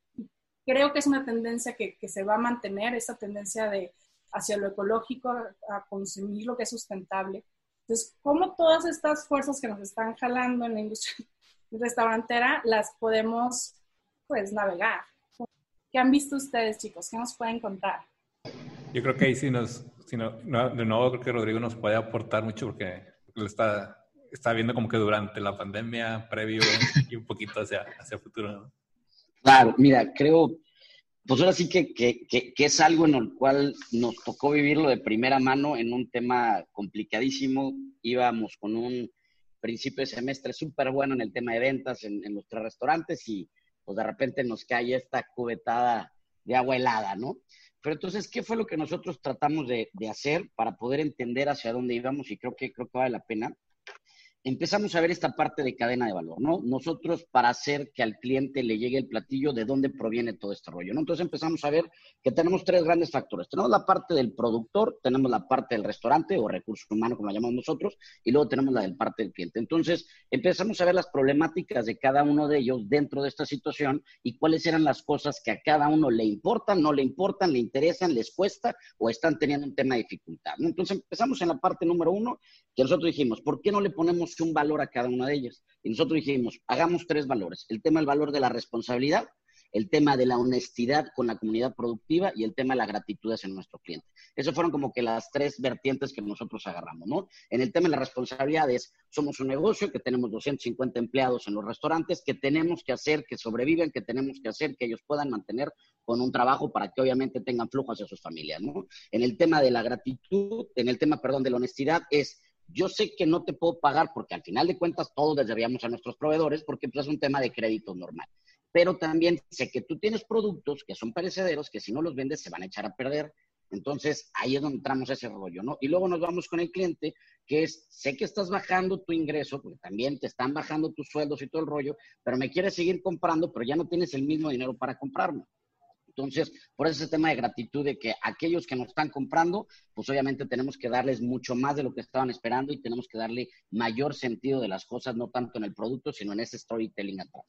creo que es una tendencia que, que, se va a mantener, esa tendencia de hacia lo ecológico, a consumir lo que es sustentable. Entonces, ¿cómo todas estas fuerzas que nos están jalando en la industria restaurantera las podemos, pues, navegar? ¿Qué han visto ustedes, chicos? ¿Qué nos pueden contar? Yo creo que ahí sí nos, si no, de nuevo creo que Rodrigo nos puede aportar mucho porque él está está viendo como que durante la pandemia, previo y un poquito hacia, hacia futuro. Claro, mira, creo, pues ahora sí que, que, que, es algo en el cual nos tocó vivirlo de primera mano en un tema complicadísimo. Íbamos con un principio de semestre súper bueno en el tema de ventas en, en nuestros restaurantes y pues de repente nos cae esta cubetada de agua helada, ¿no? Pero entonces, ¿qué fue lo que nosotros tratamos de, de, hacer para poder entender hacia dónde íbamos? Y creo que, creo que vale la pena empezamos a ver esta parte de cadena de valor, ¿no? Nosotros para hacer que al cliente le llegue el platillo, ¿de dónde proviene todo este rollo, ¿no? Entonces empezamos a ver que tenemos tres grandes factores. Tenemos la parte del productor, tenemos la parte del restaurante o recurso humano, como la llamamos nosotros, y luego tenemos la del parte del cliente. Entonces empezamos a ver las problemáticas de cada uno de ellos dentro de esta situación y cuáles eran las cosas que a cada uno le importan, no le importan, le interesan, les cuesta o están teniendo un tema de dificultad, ¿no? Entonces empezamos en la parte número uno, que nosotros dijimos, ¿por qué no le ponemos un valor a cada una de ellas. Y nosotros dijimos, hagamos tres valores. El tema del valor de la responsabilidad, el tema de la honestidad con la comunidad productiva y el tema de la gratitud hacia nuestro cliente. Esas fueron como que las tres vertientes que nosotros agarramos, ¿no? En el tema de las responsabilidades, somos un negocio que tenemos 250 empleados en los restaurantes, que tenemos que hacer que sobrevivan, que tenemos que hacer que ellos puedan mantener con un trabajo para que obviamente tengan flujo hacia sus familias, ¿no? En el tema de la gratitud, en el tema, perdón, de la honestidad, es yo sé que no te puedo pagar porque al final de cuentas todos les debíamos a nuestros proveedores porque pues, es un tema de crédito normal. Pero también sé que tú tienes productos que son perecederos que si no los vendes se van a echar a perder. Entonces ahí es donde entramos ese rollo, ¿no? Y luego nos vamos con el cliente, que es, sé que estás bajando tu ingreso, porque también te están bajando tus sueldos y todo el rollo, pero me quieres seguir comprando, pero ya no tienes el mismo dinero para comprarme. Entonces, por ese tema de gratitud de que aquellos que nos están comprando, pues obviamente tenemos que darles mucho más de lo que estaban esperando y tenemos que darle mayor sentido de las cosas, no tanto en el producto, sino en ese storytelling atrás.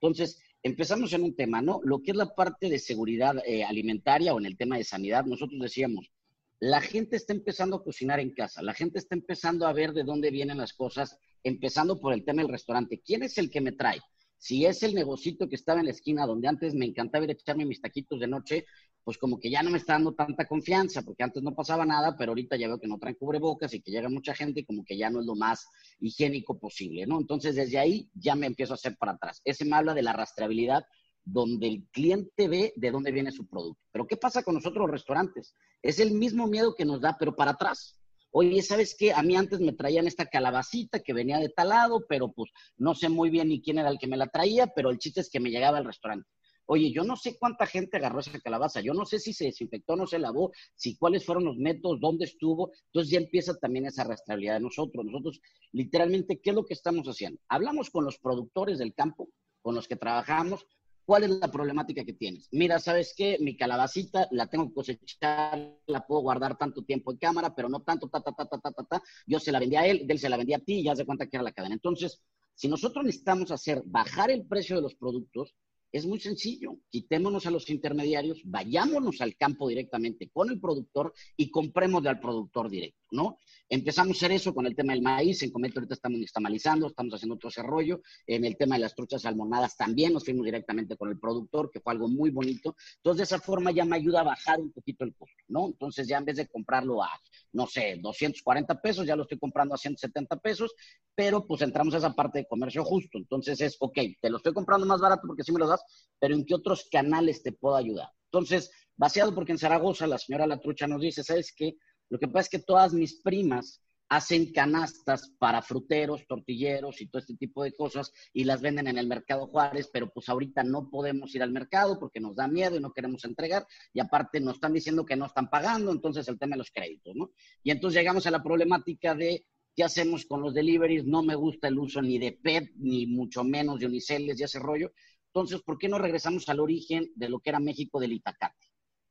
Entonces, empezamos en un tema, ¿no? Lo que es la parte de seguridad eh, alimentaria o en el tema de sanidad, nosotros decíamos, la gente está empezando a cocinar en casa, la gente está empezando a ver de dónde vienen las cosas, empezando por el tema del restaurante. ¿Quién es el que me trae? Si es el negocito que estaba en la esquina donde antes me encantaba ir a echarme mis taquitos de noche, pues como que ya no me está dando tanta confianza, porque antes no pasaba nada, pero ahorita ya veo que no traen cubrebocas y que llega mucha gente y como que ya no es lo más higiénico posible, ¿no? Entonces desde ahí ya me empiezo a hacer para atrás. Ese me habla de la rastreabilidad donde el cliente ve de dónde viene su producto. Pero ¿qué pasa con nosotros los restaurantes? Es el mismo miedo que nos da, pero para atrás. Oye, ¿sabes qué? A mí antes me traían esta calabacita que venía de tal lado, pero pues no sé muy bien ni quién era el que me la traía, pero el chiste es que me llegaba al restaurante. Oye, yo no sé cuánta gente agarró esa calabaza, yo no sé si se desinfectó, no se lavó, si cuáles fueron los métodos, dónde estuvo. Entonces ya empieza también esa rastreabilidad de nosotros. Nosotros, literalmente, ¿qué es lo que estamos haciendo? Hablamos con los productores del campo, con los que trabajamos, ¿Cuál es la problemática que tienes? Mira, ¿sabes qué? Mi calabacita la tengo que cosechar, la puedo guardar tanto tiempo en cámara, pero no tanto, ta, ta, ta, ta, ta, ta, ta. Yo se la vendía a él, él se la vendía a ti y ya se cuenta que era la cadena. Entonces, si nosotros necesitamos hacer bajar el precio de los productos, es muy sencillo. Quitémonos a los intermediarios, vayámonos al campo directamente con el productor y comprémosle al productor directo, ¿no? Empezamos a hacer eso con el tema del maíz, en Comento ahorita estamos instamalizando, estamos haciendo otro desarrollo. En el tema de las truchas salmonadas también nos fuimos directamente con el productor, que fue algo muy bonito. Entonces, de esa forma ya me ayuda a bajar un poquito el costo, ¿no? Entonces, ya en vez de comprarlo a, no sé, 240 pesos, ya lo estoy comprando a 170 pesos, pero pues entramos a esa parte de comercio justo. Entonces es, ok, te lo estoy comprando más barato porque sí me lo das, pero ¿en qué otros canales te puedo ayudar? Entonces, vaciado porque en Zaragoza la señora La Trucha nos dice, ¿sabes qué? Lo que pasa es que todas mis primas hacen canastas para fruteros, tortilleros y todo este tipo de cosas y las venden en el mercado Juárez, pero pues ahorita no podemos ir al mercado porque nos da miedo y no queremos entregar y aparte nos están diciendo que no están pagando, entonces el tema de los créditos, ¿no? Y entonces llegamos a la problemática de qué hacemos con los deliveries, no me gusta el uso ni de PET, ni mucho menos de uniceles y ese rollo, entonces, ¿por qué no regresamos al origen de lo que era México del Itacate?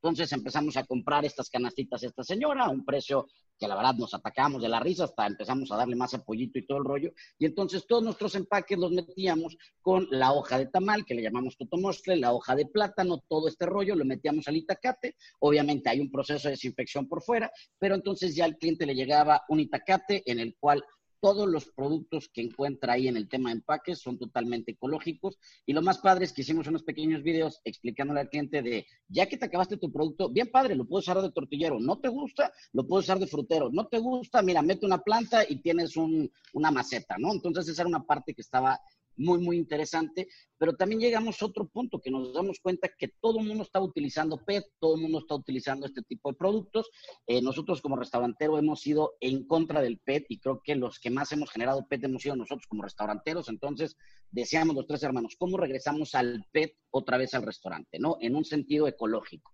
Entonces empezamos a comprar estas canastitas a esta señora a un precio que la verdad nos atacábamos de la risa hasta empezamos a darle más apoyito y todo el rollo. Y entonces todos nuestros empaques los metíamos con la hoja de tamal, que le llamamos totomostle, la hoja de plátano, todo este rollo, lo metíamos al itacate. Obviamente hay un proceso de desinfección por fuera, pero entonces ya al cliente le llegaba un itacate en el cual todos los productos que encuentra ahí en el tema de empaques son totalmente ecológicos. Y lo más padre es que hicimos unos pequeños videos explicándole al cliente de, ya que te acabaste tu producto, bien padre, lo puedes usar de tortillero. No te gusta, lo puedes usar de frutero. No te gusta, mira, mete una planta y tienes un, una maceta, ¿no? Entonces esa era una parte que estaba muy, muy interesante, pero también llegamos a otro punto que nos damos cuenta que todo el mundo está utilizando PET, todo el mundo está utilizando este tipo de productos. Eh, nosotros como restaurantero hemos ido en contra del PET y creo que los que más hemos generado PET hemos sido nosotros como restauranteros. Entonces, deseamos los tres hermanos, ¿cómo regresamos al PET otra vez al restaurante? ¿No? En un sentido ecológico.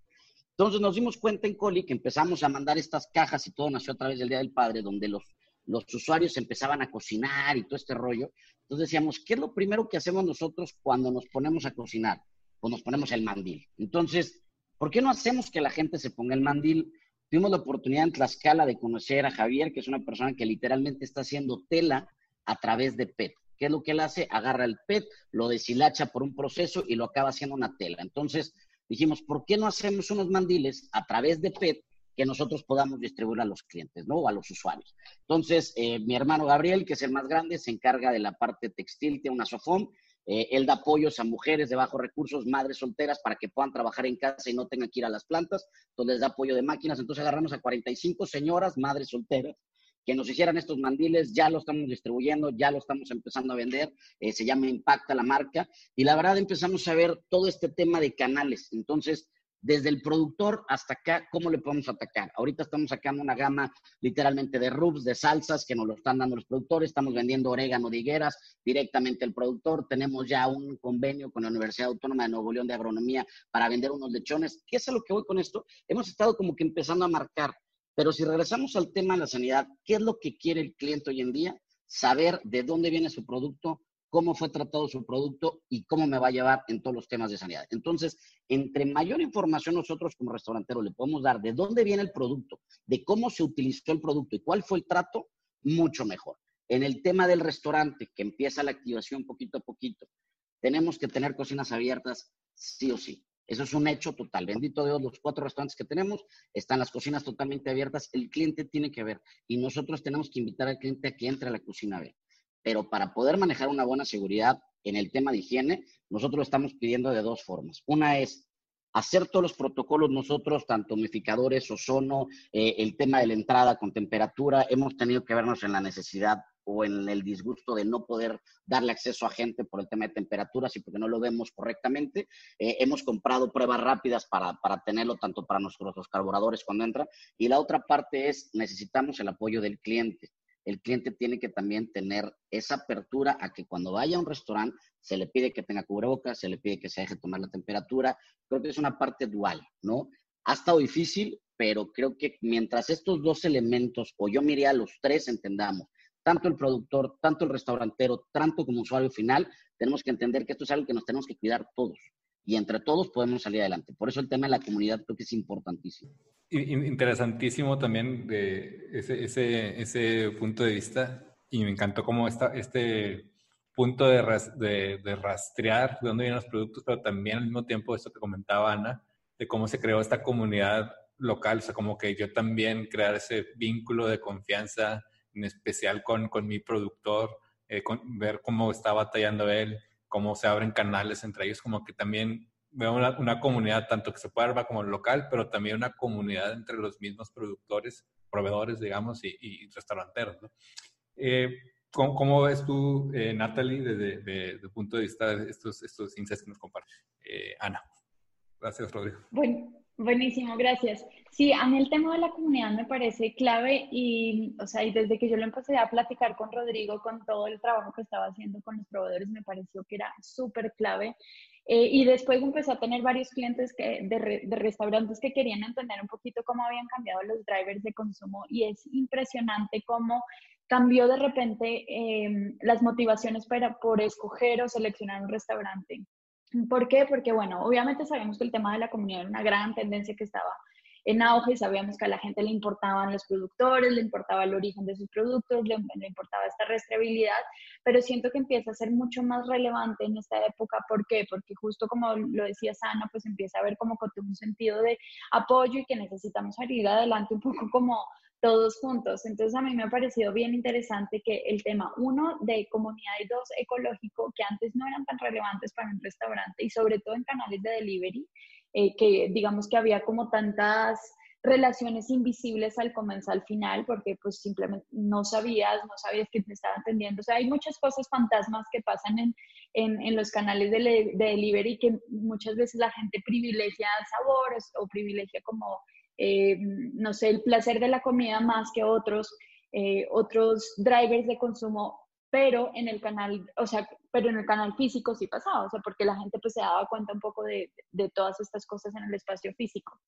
Entonces nos dimos cuenta en Coli que empezamos a mandar estas cajas y todo nació a través del Día del Padre, donde los, los usuarios empezaban a cocinar y todo este rollo. Entonces decíamos, ¿qué es lo primero que hacemos nosotros cuando nos ponemos a cocinar? Pues nos ponemos el mandil. Entonces, ¿por qué no hacemos que la gente se ponga el mandil? Tuvimos la oportunidad en Tlaxcala de conocer a Javier, que es una persona que literalmente está haciendo tela a través de PET. ¿Qué es lo que él hace? Agarra el PET, lo deshilacha por un proceso y lo acaba haciendo una tela. Entonces dijimos, ¿por qué no hacemos unos mandiles a través de PET que nosotros podamos distribuir a los clientes, ¿no? O a los usuarios. Entonces, eh, mi hermano Gabriel, que es el más grande, se encarga de la parte textil, tiene una sofón. Eh, él da apoyos a mujeres de bajos recursos, madres solteras, para que puedan trabajar en casa y no tengan que ir a las plantas. Entonces, les da apoyo de máquinas. Entonces, agarramos a 45 señoras, madres solteras, que nos hicieran estos mandiles, ya lo estamos distribuyendo, ya lo estamos empezando a vender, eh, se llama Impacta la marca, y la verdad empezamos a ver todo este tema de canales. Entonces, desde el productor hasta acá, ¿cómo le podemos atacar? Ahorita estamos sacando una gama literalmente de rubs, de salsas que nos lo están dando los productores, estamos vendiendo orégano de higueras directamente al productor, tenemos ya un convenio con la Universidad Autónoma de Nuevo León de Agronomía para vender unos lechones. ¿Qué es lo que voy con esto? Hemos estado como que empezando a marcar, pero si regresamos al tema de la sanidad, ¿qué es lo que quiere el cliente hoy en día? Saber de dónde viene su producto, cómo fue tratado su producto y cómo me va a llevar en todos los temas de sanidad. Entonces, entre mayor información nosotros como restauranteros le podemos dar de dónde viene el producto, de cómo se utilizó el producto y cuál fue el trato, mucho mejor. En el tema del restaurante, que empieza la activación poquito a poquito, tenemos que tener cocinas abiertas sí o sí. Eso es un hecho total. Bendito Dios, los cuatro restaurantes que tenemos están las cocinas totalmente abiertas. El cliente tiene que ver y nosotros tenemos que invitar al cliente a que entre a la cocina a ver. Pero para poder manejar una buena seguridad en el tema de higiene, nosotros lo estamos pidiendo de dos formas. Una es hacer todos los protocolos nosotros, tanto humificadores, ozono, eh, el tema de la entrada con temperatura, hemos tenido que vernos en la necesidad o en el disgusto de no poder darle acceso a gente por el tema de temperaturas y porque no lo vemos correctamente. Eh, hemos comprado pruebas rápidas para, para, tenerlo tanto para nuestros carburadores cuando entran. Y la otra parte es, necesitamos el apoyo del cliente. El cliente tiene que también tener esa apertura a que cuando vaya a un restaurante se le pide que tenga cubrebocas, se le pide que se deje tomar la temperatura. Creo que es una parte dual, ¿no? Ha estado difícil, pero creo que mientras estos dos elementos, o yo miré a los tres, entendamos, tanto el productor, tanto el restaurantero, tanto como usuario final, tenemos que entender que esto es algo que nos tenemos que cuidar todos. Y entre todos podemos salir adelante. Por eso el tema de la comunidad creo que es importantísimo. Interesantísimo también de ese, ese, ese punto de vista. Y me encantó cómo está este punto de, de, de, rastrear de dónde vienen los productos, pero también al mismo tiempo esto que comentaba Ana, de cómo se creó esta comunidad local, o sea, como que yo también crear ese vínculo de confianza, en especial con, con mi productor, eh, ver cómo está batallando él, cómo se abren canales entre ellos, como que también veo una, una comunidad tanto que se puede ver como local, pero también una comunidad entre los mismos productores, proveedores, digamos, y, y restauranteros. ¿no? Eh, ¿cómo, ¿cómo, ves tú, eh, Natalie, desde el punto de vista de estos, estos índices que nos compartes? Eh, Ana. Gracias, Rodrigo. Bueno, buenísimo, gracias. Sí, a mí el tema de la comunidad me parece clave y, o sea, y desde que yo lo empecé a platicar con Rodrigo, con todo el trabajo que estaba haciendo con los proveedores, me pareció que era súper clave. Eh, y después empecé a tener varios clientes que, de, de, restaurantes que querían entender un poquito cómo habían cambiado los drivers de consumo y es impresionante cómo cambió de repente eh, las motivaciones para, por escoger o seleccionar un restaurante. ¿Por qué? Porque, bueno, obviamente sabemos que el tema de la comunidad era una gran tendencia que estaba en auge, sabíamos que a la gente le importaban los productores, le importaba el origen de sus productos, le, le, importaba esta rastreabilidad, pero siento que empieza a ser mucho más relevante en esta época. ¿Por qué? Porque justo como lo decía Sana, pues empieza a ver como con un sentido de apoyo y que necesitamos salir adelante un poco como todos juntos. Entonces a mí me ha parecido bien interesante que el tema, uno, de comunidad y dos, ecológico, que antes no eran tan relevantes para un restaurante y sobre todo en canales de delivery, eh, que digamos que había como tantas relaciones invisibles al comenzar, al final, porque pues simplemente no sabías, no sabías que te estaban atendiendo. O sea, hay muchas cosas fantasmas que pasan en, en, en los canales de, de, delivery que muchas veces la gente privilegia sabores o privilegia como, eh, no sé, el placer de la comida más que otros, eh, otros drivers de consumo pero en el canal, o sea, pero en el canal físico sí pasaba, o sea, porque la gente pues se daba cuenta un poco de, de todas estas cosas en el espacio físico.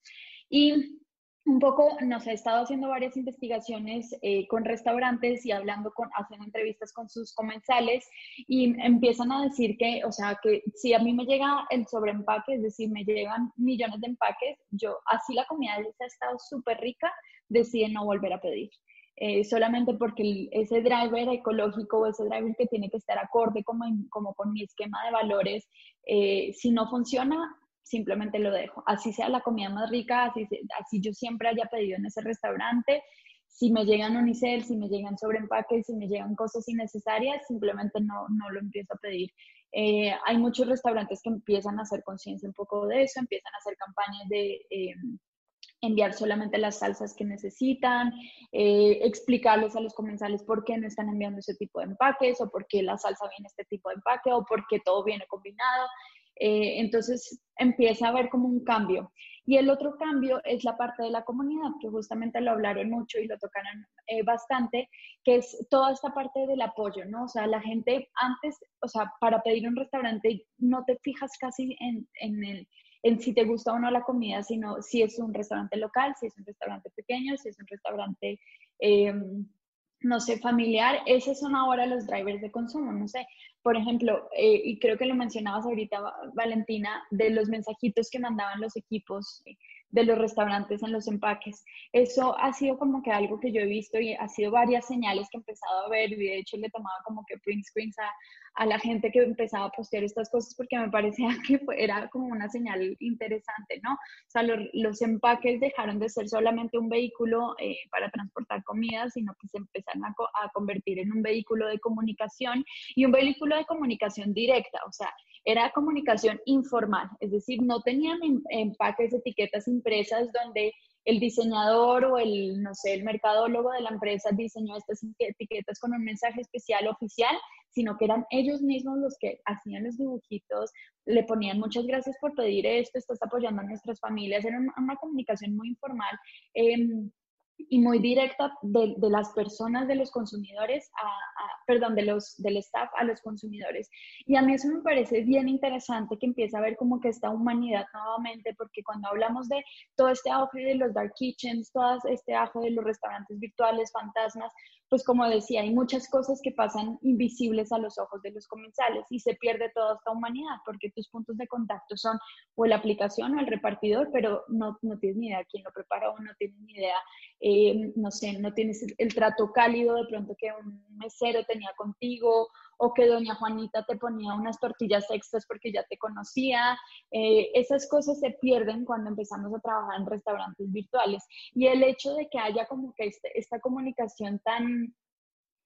Y un poco, nos he estado haciendo varias investigaciones eh, con restaurantes y hablando con, haciendo entrevistas con sus comensales y empiezan a decir que, o sea, que si a mí me llega el sobreempaque, es decir, me llegan millones de empaques, yo, así la comida les ha estado súper rica, deciden no volver a pedir. Eh, solamente porque ese driver ecológico o ese driver que tiene que estar acorde como, como con mi esquema de valores, eh, si no funciona, simplemente lo dejo. Así sea la comida más rica, así, así yo siempre haya pedido en ese restaurante, si me llegan unicel, si me llegan sobreempaques, si me llegan cosas innecesarias, simplemente no, no lo empiezo a pedir. Eh, hay muchos restaurantes que empiezan a hacer conciencia un poco de eso, empiezan a hacer campañas de eh, enviar solamente las salsas que necesitan, eh, explicarles a los comensales por qué no están enviando ese tipo de empaques o por qué la salsa viene este tipo de empaque o por qué todo viene combinado. Eh, entonces empieza a haber como un cambio. Y el otro cambio es la parte de la comunidad, que justamente lo hablaron mucho y lo tocaron eh, bastante, que es toda esta parte del apoyo, ¿no? O sea, la gente antes, o sea, para pedir un restaurante no te fijas casi en, en el en si te gusta o no la comida, sino si es un restaurante local, si es un restaurante pequeño, si es un restaurante, eh, no sé, familiar. Esos son ahora los drivers de consumo, no sé. Por ejemplo, eh, y creo que lo mencionabas ahorita, Valentina, de los mensajitos que mandaban los equipos de los restaurantes en los empaques. Eso ha sido como que algo que yo he visto y ha sido varias señales que he empezado a ver y de hecho le tomaba como que print screens a, a la gente que empezaba a postear estas cosas porque me parecía que era como una señal interesante, ¿no? O sea, los empaques dejaron de ser solamente un vehículo eh, para transportar comida, sino que se empezaron a, a convertir en un vehículo de comunicación y un vehículo de comunicación directa, o sea, era comunicación informal, es decir, no tenían em, empaques, etiquetas impresas donde el diseñador o el, no sé, el mercadólogo de la empresa diseñó estas etiquetas con un mensaje especial oficial, sino que eran ellos mismos los que hacían los dibujitos, le ponían muchas gracias por pedir esto, estás apoyando a nuestras familias, era una, comunicación muy informal. Em, y muy directa de, de, las personas, de los consumidores, a, perdón, de los, del staff a los consumidores. Y a mí eso me parece bien interesante que empiece a ver como que esta humanidad nuevamente, porque cuando hablamos de todo este auge de los dark kitchens, todo este auge de los restaurantes virtuales, fantasmas, pues como decía, hay muchas cosas que pasan invisibles a los ojos de los comensales y se pierde toda esta humanidad porque tus puntos de contacto son o la aplicación o el repartidor, pero no, no tienes ni idea quién lo preparó, no tienes ni idea, eh, no sé, no tienes el, trato cálido de pronto que un mesero tenía contigo o que doña Juanita te ponía unas tortillas extras porque ya te conocía. Eh, esas cosas se pierden cuando empezamos a trabajar en restaurantes virtuales. Y el hecho de que haya como que este, esta comunicación tan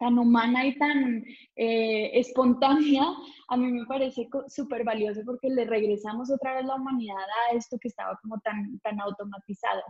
tan humana y tan eh, espontánea, a mí me parece súper valioso porque le regresamos otra vez la humanidad a esto que estaba como tan, tan automatizado.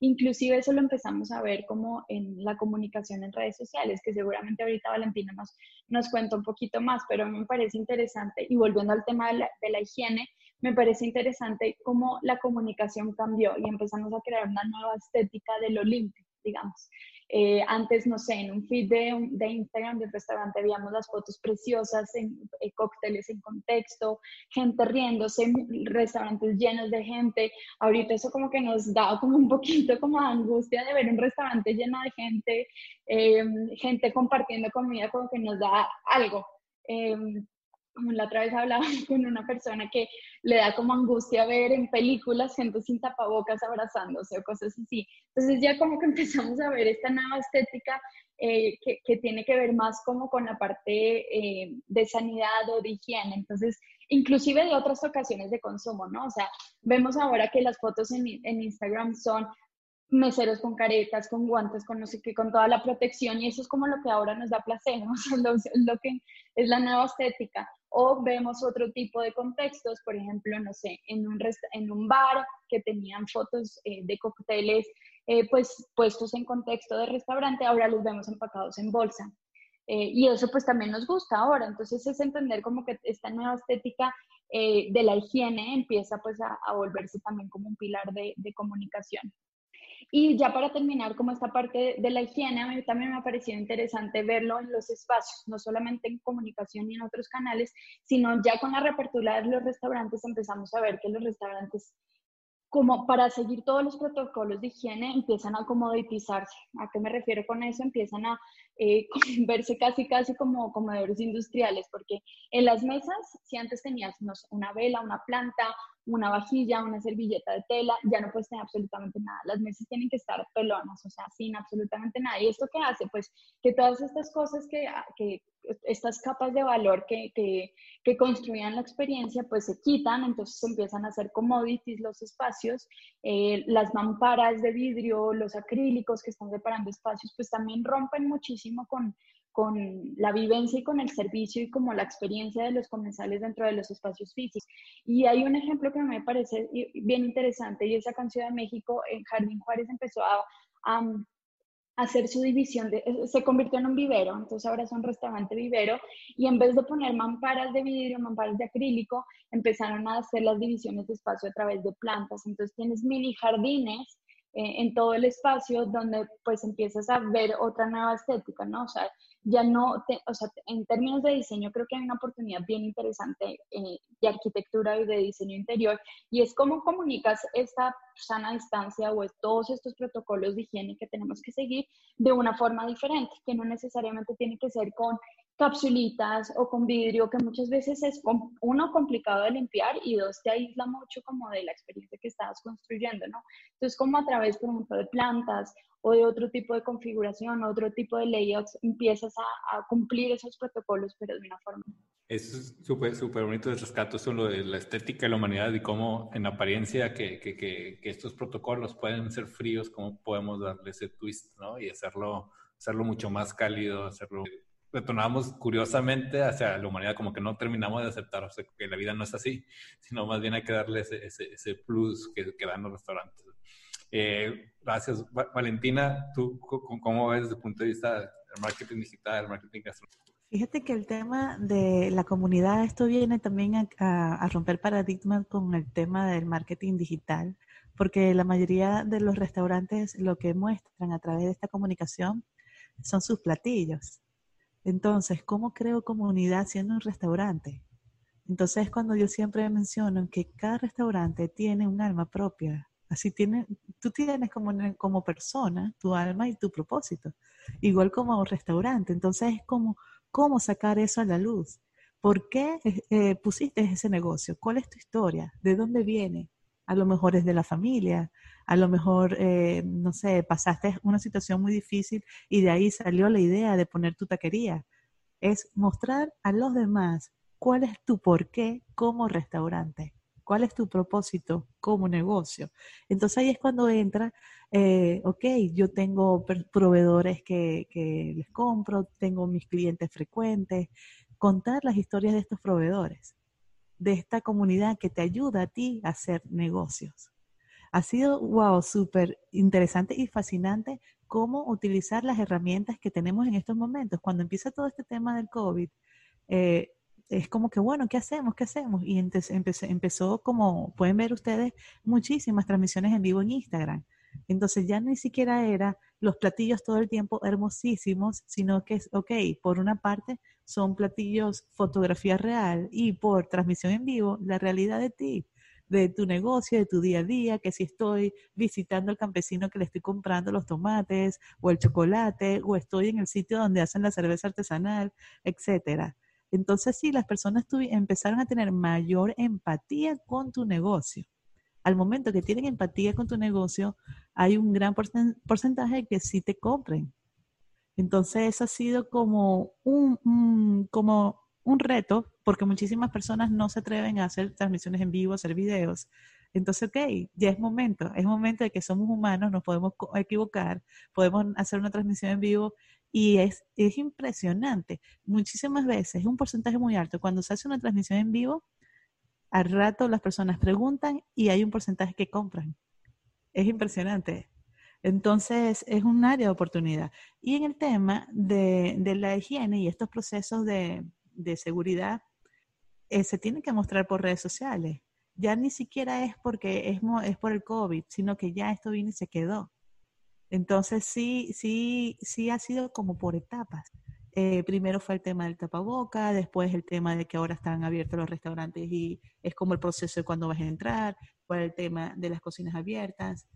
Inclusive eso lo empezamos a ver como en la comunicación en redes sociales, que seguramente ahorita Valentina nos, nos cuenta un poquito más, pero me parece interesante, y volviendo al tema de la, de la higiene, me parece interesante cómo la comunicación cambió y empezamos a crear una nueva estética de lo limpio, digamos. Eh, antes, no sé, en un feed de, de, Instagram del restaurante veíamos las fotos preciosas, en, eh, cócteles en contexto, gente riéndose, restaurantes llenos de gente. Ahorita eso como que nos da como un poquito como angustia de ver un restaurante lleno de gente, eh, gente compartiendo comida, como que nos da algo como la otra vez hablaba con una persona que le da como angustia ver en películas gente sin tapabocas abrazándose o cosas así. Entonces ya como que empezamos a ver esta nueva estética eh, que, que, tiene que ver más como con la parte eh, de sanidad o de higiene. Entonces, inclusive de otras ocasiones de consumo, ¿no? O sea, vemos ahora que las fotos en, en Instagram son meseros con caretas, con guantes, con no sé qué, con toda la protección y eso es como lo que ahora nos da placer, ¿no? lo, lo, que es la nueva estética. O vemos otro tipo de contextos, por ejemplo, no sé, en un, en un bar que tenían fotos eh, de cócteles eh, pues puestos en contexto de restaurante, ahora los vemos empacados en bolsa. Eh, y eso pues también nos gusta ahora. Entonces es entender como que esta nueva estética de la higiene empieza pues a, a, volverse también como un pilar de, de comunicación. Y ya para terminar, como esta parte de la higiene, a mí también me ha parecido interesante verlo en los espacios, no solamente en comunicación y en otros canales, sino ya con la reapertura de los restaurantes empezamos a ver que los restaurantes como para seguir todos los protocolos de higiene, empiezan a comoditizarse. ¿A qué me refiero con eso? Empiezan a eh, verse casi, casi como comedores industriales, porque en las mesas, si antes tenías una vela, una planta, una vajilla, una servilleta de tela, ya no puedes tener absolutamente nada. Las mesas tienen que estar pelonas, o sea, sin absolutamente nada. ¿Y esto qué hace? Pues que todas estas cosas que, que estas capas de valor que, que, que, construían la experiencia, pues se quitan, entonces empiezan a hacer commodities los espacios, eh, las mamparas de vidrio, los acrílicos que están separando espacios, pues también rompen muchísimo con, con la vivencia y con el servicio y como la experiencia de los comensales dentro de los espacios físicos. Y hay un ejemplo que me parece bien interesante y esa canción de México, en Jardín Juárez empezó a, hacer su división, de, se convirtió en un vivero, entonces ahora es un restaurante vivero y en vez de poner mamparas de vidrio, mamparas de acrílico, empezaron a hacer las divisiones de espacio a través de plantas, entonces tienes mini jardines eh, en todo el espacio donde pues empiezas a ver otra nueva estética, ¿no? O sea, ya no, o sea, en términos de diseño creo que hay una oportunidad bien interesante eh, de arquitectura y de diseño interior y es cómo comunicas esta sana distancia o todos estos protocolos de higiene que tenemos que seguir de una forma diferente, que no necesariamente tiene que ser con capsulitas o con vidrio, que muchas veces es, uno, complicado de limpiar y dos, te aísla mucho como de la experiencia que estabas construyendo, ¿no? Entonces, como a través, por ejemplo, de plantas o de otro tipo de configuración, otro tipo de layouts, empiezas a, cumplir esos protocolos, pero de una forma. Es súper, súper bonito el rescato, eso lo de la estética de la humanidad y cómo en apariencia que, que, que, que estos protocolos pueden ser fríos, cómo podemos darle ese twist, ¿no? Y hacerlo, hacerlo mucho más cálido, hacerlo retornamos curiosamente hacia la humanidad, como que no terminamos de aceptar o sea, que la vida no es así, sino más bien hay que darle ese, ese, plus que, que, dan los restaurantes. Eh, gracias, Valentina. ¿Tú cómo ves desde el punto de vista del marketing digital, el marketing gastronómico? Fíjate que el tema de la comunidad, esto viene también a, a romper paradigmas con el tema del marketing digital, porque la mayoría de los restaurantes lo que muestran a través de esta comunicación son sus platillos entonces, ¿cómo creo comunidad siendo un restaurante? Entonces, cuando yo siempre menciono que cada restaurante tiene un alma propia, así tiene, tú tienes como, como persona tu alma y tu propósito, igual como un restaurante. Entonces, es como, ¿cómo sacar eso a la luz? ¿Por qué eh, pusiste ese negocio? ¿Cuál es tu historia? ¿De dónde viene? A lo mejor es de la familia, a lo mejor, eh, no sé, pasaste una situación muy difícil y de ahí salió la idea de poner tu taquería. Es mostrar a los demás cuál es tu porqué como restaurante, cuál es tu propósito como negocio. Entonces ahí es cuando entra, eh, ok, yo tengo proveedores que, que les compro, tengo mis clientes frecuentes, contar las historias de estos proveedores, de esta comunidad que te ayuda a ti a hacer negocios. Ha sido, wow, súper interesante y fascinante cómo utilizar las herramientas que tenemos en estos momentos. Cuando empieza todo este tema del COVID, eh, es como que, bueno, ¿qué hacemos? ¿Qué hacemos? Y empezó, empezó, como pueden ver ustedes, muchísimas transmisiones en vivo en Instagram. Entonces ya ni siquiera era los platillos todo el tiempo hermosísimos, sino que es, ok, por una parte son platillos fotografía real y por transmisión en vivo, la realidad de ti de tu negocio, de tu día a día, que si estoy visitando al campesino que le estoy comprando los tomates o el chocolate, o estoy en el sitio donde hacen la cerveza artesanal, etcétera. Entonces sí, las personas empezaron a tener mayor empatía con tu negocio. Al momento que tienen empatía con tu negocio, hay un gran porcentaje que sí te compren. Entonces, eso ha sido como un, como un reto porque muchísimas personas no se atreven a hacer transmisiones en vivo, hacer videos. Entonces, ok, ya es momento, es momento de que somos humanos, nos podemos equivocar, podemos hacer una transmisión en vivo y es, es impresionante. Muchísimas veces, es un porcentaje muy alto, cuando se hace una transmisión en vivo, al rato las personas preguntan y hay un porcentaje que compran. Es impresionante. Entonces, es un área de oportunidad. Y en el tema de, de la higiene y estos procesos de, de seguridad eh, se tiene que mostrar por redes sociales. Ya ni siquiera es porque es, es por el COVID, sino que ya esto vino y se quedó. Entonces sí, sí, sí ha sido como por etapas. Eh, primero fue el tema del tapaboca, después el tema de que ahora están abiertos los restaurantes y es como el proceso de cuando vas a entrar, fue el tema de las cocinas abiertas.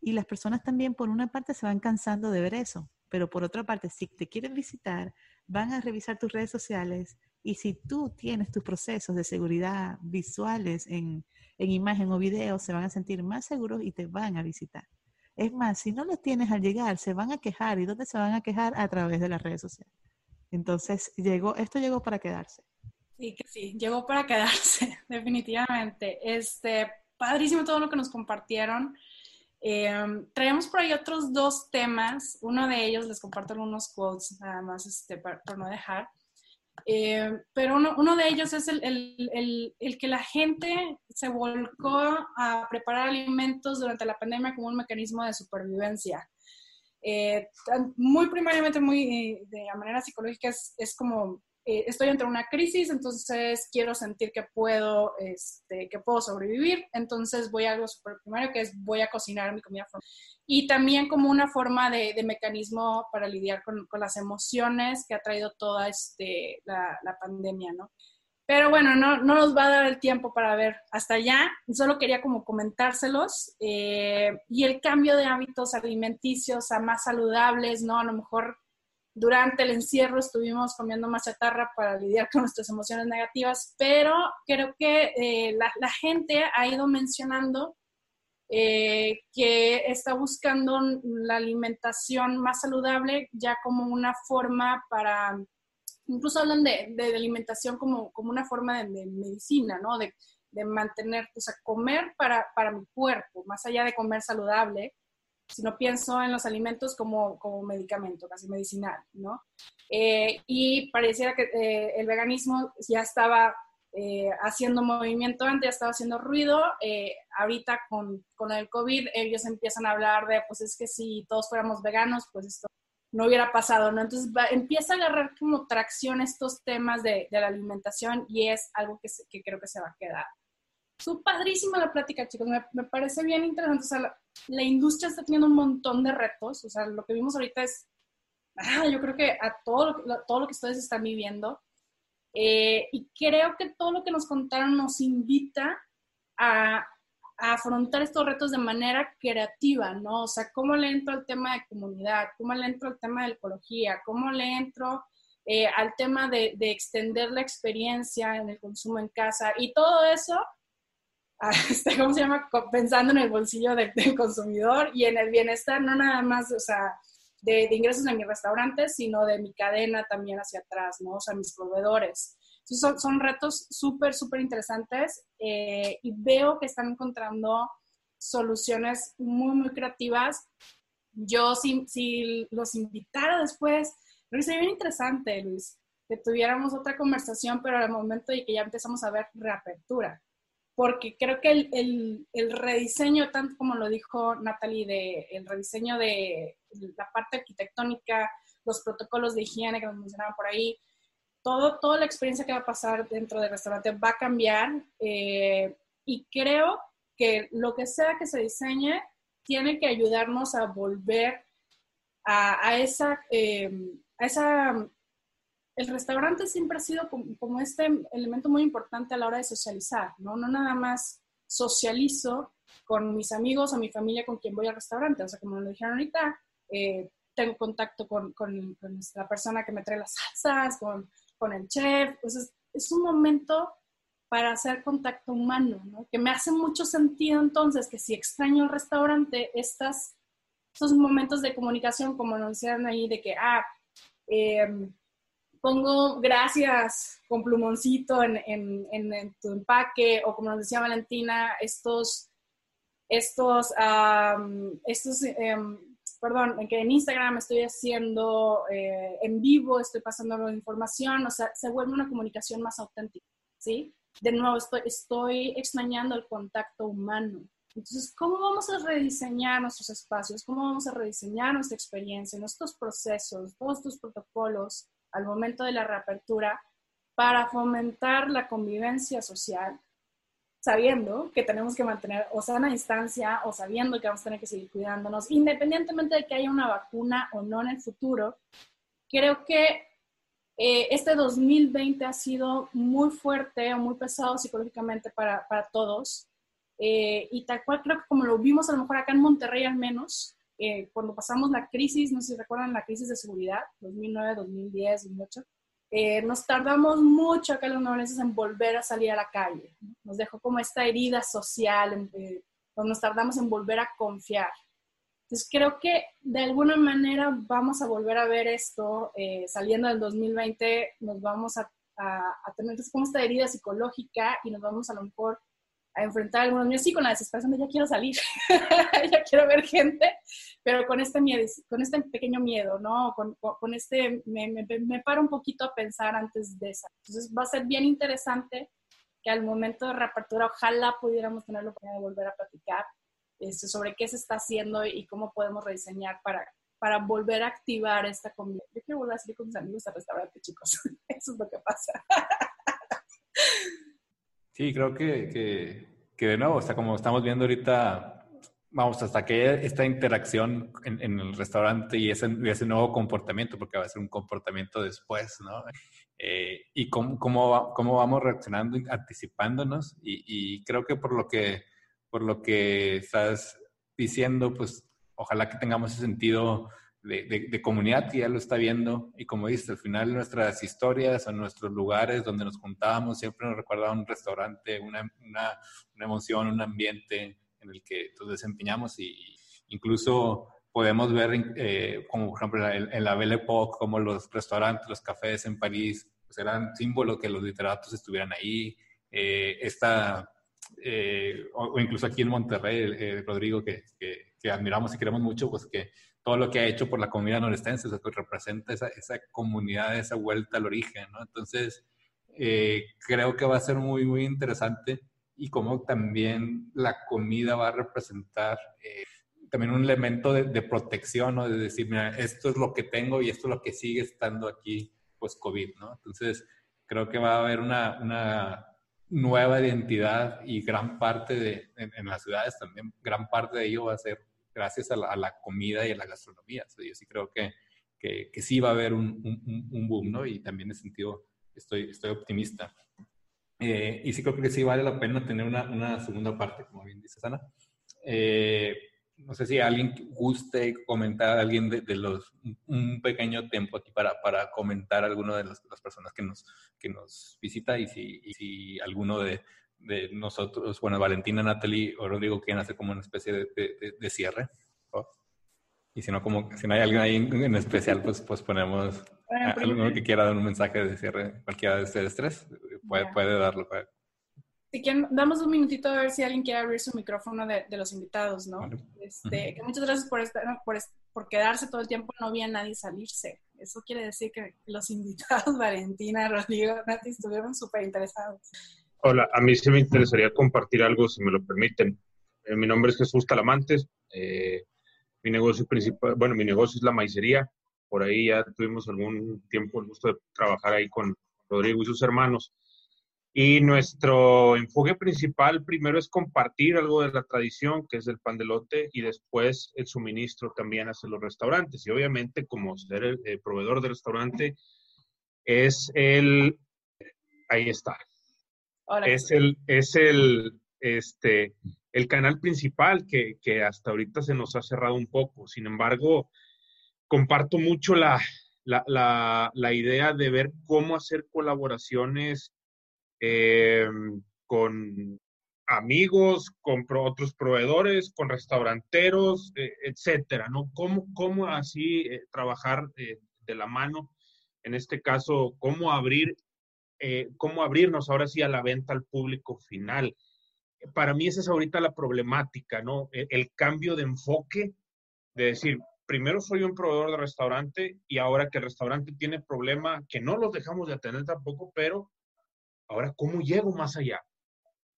Y las personas también, por una parte, se van cansando de ver eso, pero por otra parte, si te quieren visitar, van a revisar tus redes sociales y si tú tienes tus procesos de seguridad visuales en, imagen o video, se van a sentir más seguros y te van a visitar. Es más, si no los tienes al llegar, se van a quejar. ¿Y dónde se van a quejar? A través de las redes sociales. Entonces, llegó, esto llegó para quedarse. Sí, que sí, llegó para quedarse, definitivamente. Este, padrísimo todo lo que nos compartieron. Eh, traemos por ahí otros dos temas. Uno de ellos, les comparto algunos quotes, nada más este, para, no dejar. Eh, pero uno, uno, de ellos es el, el, el, que la gente se volcó a preparar alimentos durante la pandemia como un mecanismo de supervivencia. Eh, muy primariamente, muy de manera psicológica, es, es como eh, estoy ante una crisis, entonces quiero sentir que puedo, este, que puedo sobrevivir, entonces voy a algo súper primario que es voy a cocinar mi comida. Y también como una forma de, mecanismo para lidiar con, las emociones que ha traído toda este, la, la pandemia, ¿no? Pero bueno, no, no, nos va a dar el tiempo para ver hasta allá. Solo quería como comentárselos. Eh, y el cambio de hábitos alimenticios a más saludables, ¿no? A lo mejor durante el encierro estuvimos comiendo más chatarra para lidiar con nuestras emociones negativas, pero creo que eh, la, gente ha ido mencionando eh, que está buscando la alimentación más saludable ya como una forma para, incluso hablan de, alimentación como, como, una forma de, medicina, ¿no? De, de, mantener, o sea, comer para, para mi cuerpo, más allá de comer saludable, sino pienso en los alimentos como, como medicamento, casi medicinal, ¿no? Eh, y pareciera que eh, el veganismo ya estaba eh, haciendo movimiento antes, ya estaba haciendo ruido. ahorita con, con, el COVID ellos empiezan a hablar de, pues es que si todos fuéramos veganos, pues esto no hubiera pasado, ¿no? Entonces empieza a agarrar como tracción estos temas de, de la alimentación y es algo que, que creo que se va a quedar. Su padrísima la plática, chicos. Me, me, parece bien interesante. O sea, la, industria está teniendo un montón de retos. O sea, lo que vimos ahorita es, ah, yo creo que a todo lo, todo lo que ustedes están viviendo. Eh, y creo que todo lo que nos contaron nos invita a, a, afrontar estos retos de manera creativa, ¿no? O sea, ¿cómo le entro al tema de comunidad? ¿Cómo le entro al tema de ecología? ¿Cómo le entro eh, al tema de, de extender la experiencia en el consumo en casa? Y todo eso este, ¿cómo se llama? Pensando en el bolsillo del, consumidor y en el bienestar, no nada más, o sea, de, ingresos en mi restaurante, sino de mi cadena también hacia atrás, ¿no? O sea, mis proveedores. son, son retos súper, súper interesantes eh, y veo que están encontrando soluciones muy, muy creativas. Yo, si, si los invitara después, creo que sería bien interesante, Luis, que tuviéramos otra conversación, pero al momento de que ya empezamos a ver reapertura porque creo que el, el, rediseño, tanto como lo dijo Natalie, de, el rediseño de la parte arquitectónica, los protocolos de higiene que nos mencionaban por ahí, todo, toda la experiencia que va a pasar dentro del restaurante va a cambiar eh, y creo que lo que sea que se diseñe tiene que ayudarnos a volver a, esa, eh, a esa el restaurante siempre ha sido como, este elemento muy importante a la hora de socializar, ¿no? No nada más socializo con mis amigos o mi familia con quien voy al restaurante. O sea, como lo dijeron ahorita, eh, tengo contacto con, con, la persona que me trae las salsas, con, con el chef. Pues es, un momento para hacer contacto humano, ¿no? Que me hace mucho sentido entonces que si extraño el restaurante, estas, estos momentos de comunicación, como nos decían ahí, de que, ah, eh, pongo gracias con plumoncito en, en, tu empaque o como nos decía Valentina, estos, estos, estos em, perdón, que en Instagram estoy haciendo eh, en vivo, estoy pasando la información, o sea, se vuelve una comunicación más auténtica, ¿sí? De nuevo, estoy, estoy extrañando el contacto humano. Entonces, ¿cómo vamos a rediseñar nuestros espacios? ¿Cómo vamos a rediseñar nuestra experiencia, nuestros procesos, todos estos protocolos? Al momento de la reapertura para fomentar la convivencia social, sabiendo que tenemos que mantener o sana distancia o sabiendo que vamos a tener que seguir cuidándonos, independientemente de que haya una vacuna o no en el futuro, creo que eh, este 2020 ha sido muy fuerte o muy pesado psicológicamente para, para todos. Eh, y tal cual creo que como lo vimos a lo mejor acá en Monterrey al menos, eh, cuando pasamos la crisis, no sé si recuerdan la crisis de seguridad, 2009, 2010, 2008, nos tardamos mucho acá los novenses en volver a salir a la calle. Nos dejó como esta herida social, eh, donde nos tardamos en volver a confiar. Entonces creo que de alguna manera vamos a volver a ver esto, eh, saliendo del 2020, nos vamos a, a, a tener como esta herida psicológica y nos vamos a lo mejor a enfrentar algunos miedos, sí, con la desesperación de ya quiero salir, ya quiero ver gente, pero con este miedo, con este pequeño miedo, ¿no? Con, con este, me, me, me, paro un poquito a pensar antes de esa. Entonces va a ser bien interesante que al momento de reapertura ojalá pudiéramos tener la oportunidad de volver a platicar este, sobre qué se está haciendo y cómo podemos rediseñar para, para volver a activar esta comida. Yo quiero volver a salir con mis amigos al restaurante, chicos. Eso es lo que pasa. Sí, creo que, que, de nuevo, o sea, como estamos viendo ahorita, vamos, hasta que esta interacción en, el restaurante y ese, ese, nuevo comportamiento, porque va a ser un comportamiento después, ¿no? Eh, y cómo, cómo, cómo, vamos reaccionando, anticipándonos, y, y, creo que por lo que, por lo que estás diciendo, pues ojalá que tengamos ese sentido de, comunidad que ya lo está viendo. Y como dices, al final nuestras historias o nuestros lugares donde nos juntábamos siempre nos recuerda un restaurante, una, una, una, emoción, un ambiente en el que nos desempeñamos y incluso podemos ver, eh, como por ejemplo en, la Belle Époque, como los restaurantes, los cafés en París, pues eran símbolos que los literatos estuvieran ahí. Eh, esta, eh, o, incluso aquí en Monterrey, Rodrigo, que, que, admiramos y queremos mucho, pues que todo lo que ha hecho por la comunidad norestense, o pues representa esa, esa, comunidad, esa vuelta al origen, ¿no? Entonces, creo que va a ser muy, muy interesante y como también la comida va a representar también un elemento de, protección, ¿no? De decir, mira, esto es lo que tengo y esto es lo que sigue estando aquí, pues COVID, ¿no? Entonces, creo que va a haber una, una nueva identidad y gran parte de, en, las ciudades también, gran parte de ello va a ser gracias a la, comida y a la gastronomía. yo sí creo que, que, que, sí va a haber un, un, un, boom, ¿no? Y también en ese sentido estoy, estoy optimista. Eh, y sí creo que sí vale la pena tener una, una segunda parte, como bien dice Sana. Eh, no sé si alguien guste comentar, alguien de, los, un pequeño tiempo aquí para, para comentar a alguno de las personas que nos, que nos visita y si, y si alguno de, de, nosotros, bueno, Valentina, Natalie o Rodrigo quieren hacer como una especie de, de cierre. Y si no, como si no hay alguien ahí en, especial, pues, pues ponemos alguno que quiera dar un mensaje de cierre, cualquiera de ustedes tres, puede, puede darlo. Puede. Si quieren, damos un minutito a ver si alguien quiere abrir su micrófono de, los invitados, ¿no? Este, muchas gracias por, estar, por, por, quedarse todo el tiempo, no había nadie salirse. Eso quiere decir que los invitados, Valentina, Rodrigo, Nati, estuvieron súper interesados. Hola, a mí sí me interesaría compartir algo, si me lo permiten. Eh, mi nombre es Jesús Talamantes. Eh, mi negocio principal, bueno, mi negocio es la maicería. Por ahí ya tuvimos algún tiempo el gusto de trabajar ahí con Rodrigo y sus hermanos. Y nuestro enfoque principal primero es compartir algo de la tradición, que es el pan de lote, y después el suministro también hacia los restaurantes. Y obviamente, como ser el, proveedor del restaurante, es el... Ahí está. Es el, es el, este, el canal principal que, que, hasta ahorita se nos ha cerrado un poco. Sin embargo, comparto mucho la, la, la, la idea de ver cómo hacer colaboraciones eh, con amigos, con otros proveedores, con restauranteros, eh, etcétera, ¿no? ¿Cómo, cómo así eh, trabajar de la mano? En este caso, ¿cómo abrir, cómo abrirnos ahora sí a la venta al público final? Para mí esa es ahorita la problemática, ¿no? El, el cambio de enfoque, de decir, primero soy un proveedor de restaurante y ahora que el restaurante tiene problema, que no los dejamos de atender tampoco, pero Ahora, ¿cómo llego más allá?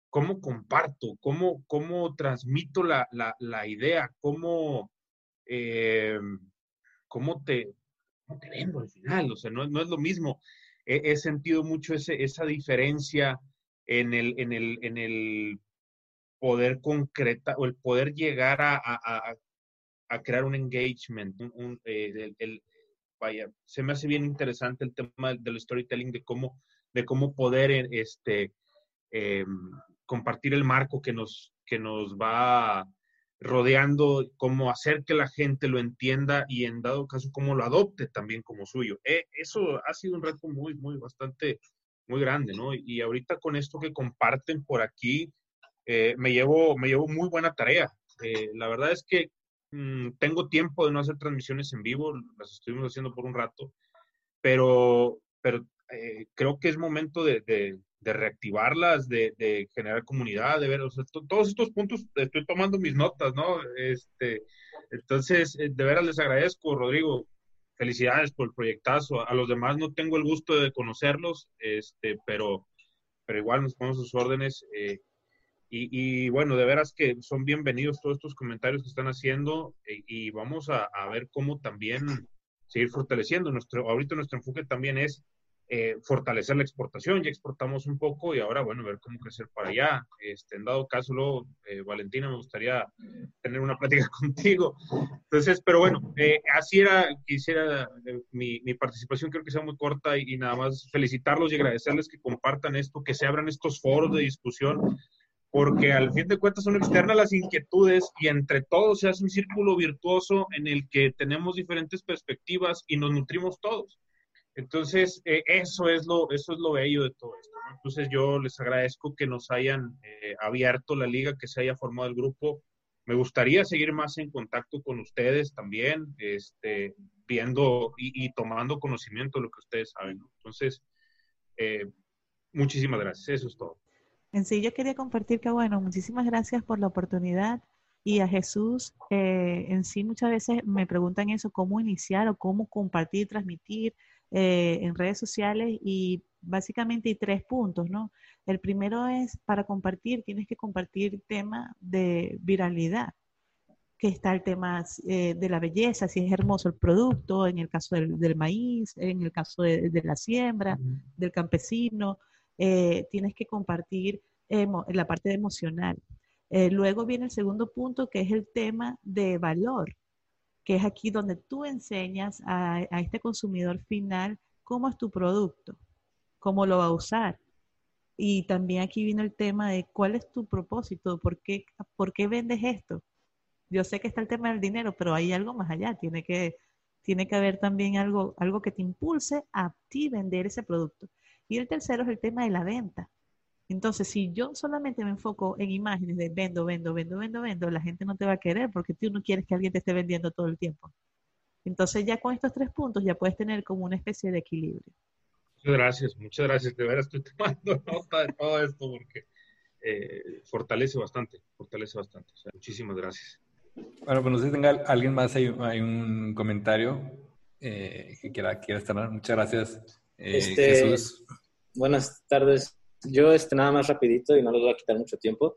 ¿Cómo comparto? ¿Cómo, cómo transmito la, la, idea? ¿Cómo, eh, cómo, te, te vendo al final? O sea, no, no es lo mismo. He, sentido mucho esa diferencia en el, poder concreta o el poder llegar a, crear un engagement. Eh, vaya, se me hace bien interesante el tema del storytelling, de cómo de cómo poder eh, este, em, compartir el marco que nos, que nos va rodeando, cómo hacer que la gente lo entienda y en dado caso cómo lo adopte también como suyo. Eh, eso ha sido un reto muy, muy, bastante, muy grande, ¿no? Y ahorita con esto que comparten por aquí, eh, me, llevo, me llevo muy buena tarea. la verdad es que mm, tengo tiempo de no hacer transmisiones en vivo, las estuvimos haciendo por un rato, pero, pero eh, creo que es momento de, de, reactivarlas, de, generar comunidad, de ver, todos estos puntos, estoy tomando mis notas, ¿no? Este, entonces, eh, de veras les agradezco, Rodrigo, felicidades por el proyectazo. A los demás no tengo el gusto de conocerlos, este, pero, pero igual nos ponemos sus órdenes. Eh, y, bueno, de veras que son bienvenidos todos estos comentarios que están haciendo y vamos a, a, ver cómo también seguir fortaleciendo. Nuestro, ahorita nuestro enfoque también es eh, fortalecer la exportación. Ya exportamos un poco y ahora, bueno, ver cómo crecer para allá. Este, en dado caso, luego, eh, Valentina, me gustaría tener una plática contigo. Entonces, pero bueno, eh, así era, quisiera, mi, mi, participación creo que sea muy corta y, nada más felicitarlos y agradecerles que compartan esto, que se abran estos foros de discusión, porque al fin de cuentas son externas las inquietudes y entre todos se hace un círculo virtuoso en el que tenemos diferentes perspectivas y nos nutrimos todos. Entonces, eh, eso, es lo, eso es lo bello de todo esto. Entonces, yo les agradezco que nos hayan eh, abierto la liga, que se haya formado el grupo. Me gustaría seguir más en contacto con ustedes también, este, viendo y, tomando conocimiento de lo que ustedes saben. Entonces, eh, muchísimas gracias. Eso es todo. En sí, yo quería compartir que, bueno, muchísimas gracias por la oportunidad y a Jesús. Eh, en sí, muchas veces me preguntan eso, cómo iniciar o cómo compartir, transmitir eh, en redes sociales y básicamente hay tres puntos, ¿no? El primero es para compartir, tienes que compartir tema de viralidad, que está el tema eh, de la belleza, si es hermoso el producto, en el caso del, maíz, en el caso de la siembra, del campesino, eh, tienes que compartir la parte emocional. Eh, luego viene el segundo punto, que es el tema de valor, que es aquí donde tú enseñas a, este consumidor final cómo es tu producto, cómo lo va a usar. Y también aquí viene el tema de cuál es tu propósito, por qué, por qué vendes esto. Yo sé que está el tema del dinero, pero hay algo más allá. Tiene que, tiene que haber también algo, algo que te impulse a ti vender ese producto. Y el tercero es el tema de la venta. Entonces, si yo solamente me enfoco en imágenes de vendo, vendo, vendo, vendo, vendo, la gente no te va a querer porque tú no quieres que alguien te esté vendiendo todo el tiempo. Entonces, ya con estos tres puntos ya puedes tener como una especie de equilibrio. Muchas gracias, muchas gracias. De veras estoy tomando nota de todo esto porque eh, fortalece bastante, fortalece bastante. muchísimas gracias. Bueno, pues no sé si tenga alguien más, hay, un comentario eh, que quiera, quiera estar. Muchas gracias, eh, este, Jesús. Buenas tardes. Yo, este, nada más rapidito y no les voy a quitar mucho tiempo.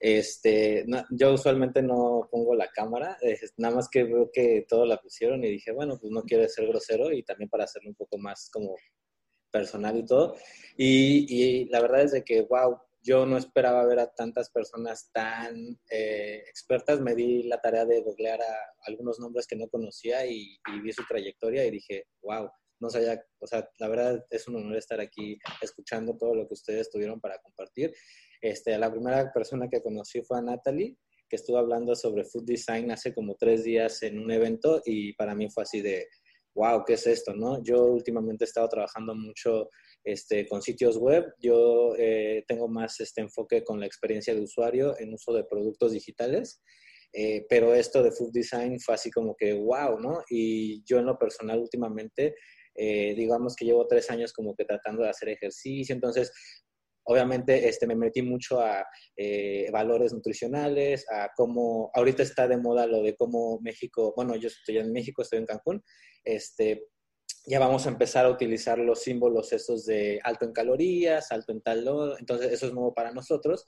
Este, yo usualmente no pongo la cámara, nada más que veo que todos la pusieron y dije, bueno, pues no quiero ser grosero y también para hacerlo un poco más como personal y todo. Y, la verdad es de que, wow, yo no esperaba ver a tantas personas tan eh, expertas. Me di la tarea de googlear a algunos nombres que no conocía y, y vi su trayectoria y dije, wow, no sabía, o sea, la verdad es un honor estar aquí escuchando todo lo que ustedes tuvieron para compartir. Este, la primera persona que conocí fue a Natalie, que estuvo hablando sobre food design hace como tres días en un evento y para mí fue así de, wow, ¿qué es esto? ¿no? Yo últimamente he estado trabajando mucho este, con sitios web, yo eh, tengo más este enfoque con la experiencia de usuario en uso de productos digitales. Eh, pero esto de food design fue así como que wow, ¿no? Y yo en lo personal últimamente eh, digamos que llevo tres años como que tratando de hacer ejercicio, entonces obviamente este, me metí mucho a eh, valores nutricionales, a cómo, ahorita está de moda lo de cómo México, bueno, yo estoy en México, estoy en Cancún, este, ya vamos a empezar a utilizar los símbolos esos de alto en calorías, alto en tal, entonces eso es nuevo para nosotros.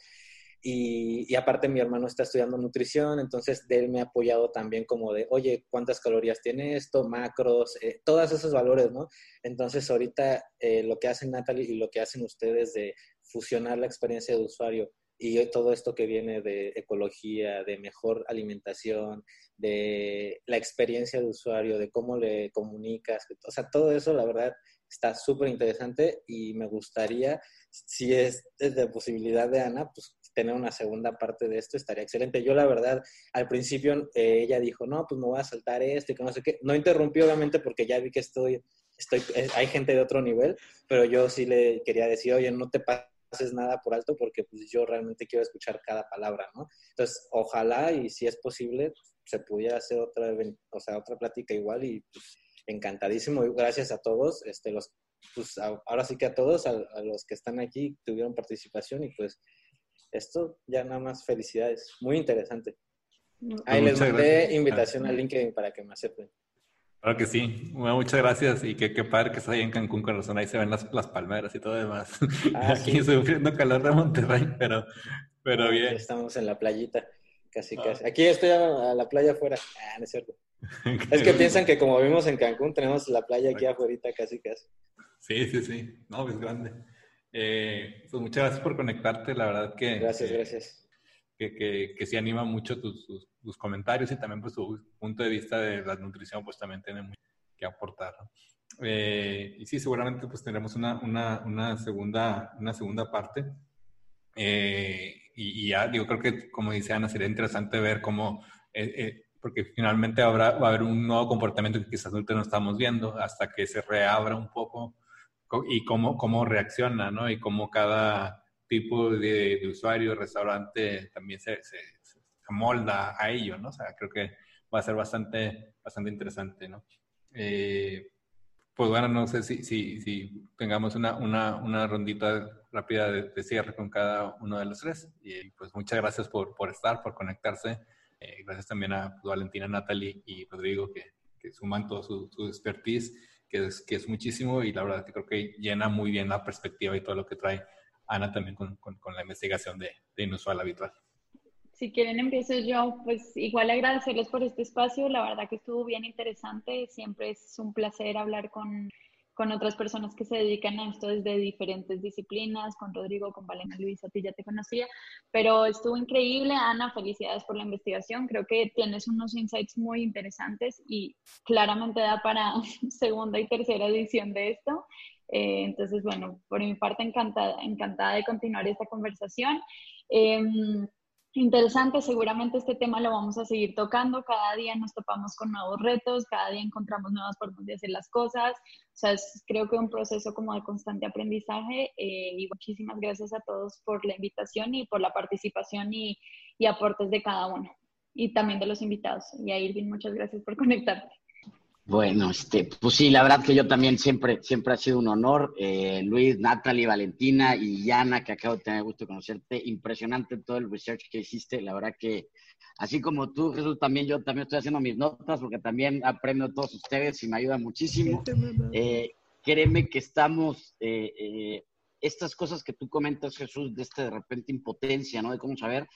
Y, aparte mi hermano está estudiando nutrición, entonces de él me ha apoyado también como de, oye, ¿cuántas calorías tiene esto? Macros, eh, todos esos valores, ¿no? Entonces ahorita eh, lo que hacen Natalie y lo que hacen ustedes de fusionar la experiencia de usuario y todo esto que viene de ecología, de mejor alimentación, de la experiencia de usuario, de cómo le comunicas, o sea, todo eso la verdad está súper interesante y me gustaría, si es de posibilidad de Ana, pues tener una segunda parte de esto estaría excelente. Yo la verdad, al principio eh, ella dijo, no, pues me voy a saltar esto y que no sé qué. No interrumpió obviamente porque ya vi que estoy, estoy, eh, hay gente de otro nivel, pero yo sí le quería decir, oye, no te pases nada por alto porque pues yo realmente quiero escuchar cada palabra, ¿no? Entonces, ojalá y si es posible, se pudiera hacer otra, o sea, otra plática igual y pues encantadísimo. Gracias a todos, este, los, pues ahora sí que a todos, a los que están aquí, tuvieron participación y pues esto ya nada más felicidades. Muy interesante. Ahí les mandé invitación al LinkedIn para que me acepten. Claro que sí. muchas gracias y qué, qué padre que estás ahí en Cancún con razón. Ahí se ven las, las palmeras y todo demás. Ah, Aquí sufriendo calor de Monterrey, pero, pero ah, bien. Estamos en la playita, casi, ah. casi. Aquí estoy a, la playa afuera. Ah, no es cierto. es que piensan que como vivimos en Cancún, tenemos la playa aquí afuera, casi, casi. Sí, sí, sí. No, es grande. Eh, pues muchas gracias por conectarte, la verdad que... Gracias, gracias. Que, que, que sí anima mucho tus, tus, comentarios y también pues tu punto de vista de la nutrición pues también tiene mucho que aportar. Eh, y sí, seguramente pues tendremos una, una, una, segunda, una segunda parte. Eh, y, ya, digo, creo que como dice Ana, sería interesante ver cómo, eh, eh, porque finalmente habrá, va a haber un nuevo comportamiento que quizás ahorita no estamos viendo hasta que se reabra un poco y cómo, cómo reacciona, ¿no? Y cómo cada tipo de, de usuario, restaurante también se, se, se, molda a ello, ¿no? O sea, creo que va a ser bastante, bastante interesante, ¿no? Eh, pues bueno, no sé si, si, si tengamos una, una, una, rondita rápida de, cierre con cada uno de los tres. Y pues muchas gracias por, por estar, por conectarse. Eh, gracias también a pues, Valentina, Natalie y Rodrigo que, que suman todo su, su, expertise, que es, que es muchísimo y la verdad que creo que llena muy bien la perspectiva y todo lo que trae Ana también con, con, con la investigación de, de inusual habitual. Si quieren empiezo yo, pues igual agradecerles por este espacio, la verdad que estuvo bien interesante, siempre es un placer hablar con, con otras personas que se dedican a esto desde diferentes disciplinas, con Rodrigo, con Valena Luis, a ti ya te conocía, pero estuvo increíble, Ana, felicidades por la investigación, creo que tienes unos insights muy interesantes y claramente da para segunda y tercera edición de esto. Eh, entonces, bueno, por mi parte encantada, encantada de continuar esta conversación. Eh, interesante. Seguramente este tema lo vamos a seguir tocando. Cada día nos topamos con nuevos retos, cada día encontramos nuevas formas de hacer las cosas. O sea, es, creo que un proceso como de constante aprendizaje. Eh, y muchísimas gracias a todos por la invitación y por la participación y, y aportes de cada uno. Y también de los invitados. Y a Irving, muchas gracias por conectarte. Bueno, este, pues sí, la verdad que yo también siempre, siempre ha sido un honor. Eh, Luis, Natalie, Valentina y Yana, que acabo de tener gusto de conocerte. Impresionante todo el research que hiciste. La verdad que, así como tú, Jesús, también yo también estoy haciendo mis notas porque también aprendo de todos ustedes y me ayuda muchísimo. Eh, créeme que estamos, eh, eh, estas cosas que tú comentas, Jesús, de esta de repente impotencia, ¿no? De cómo saber,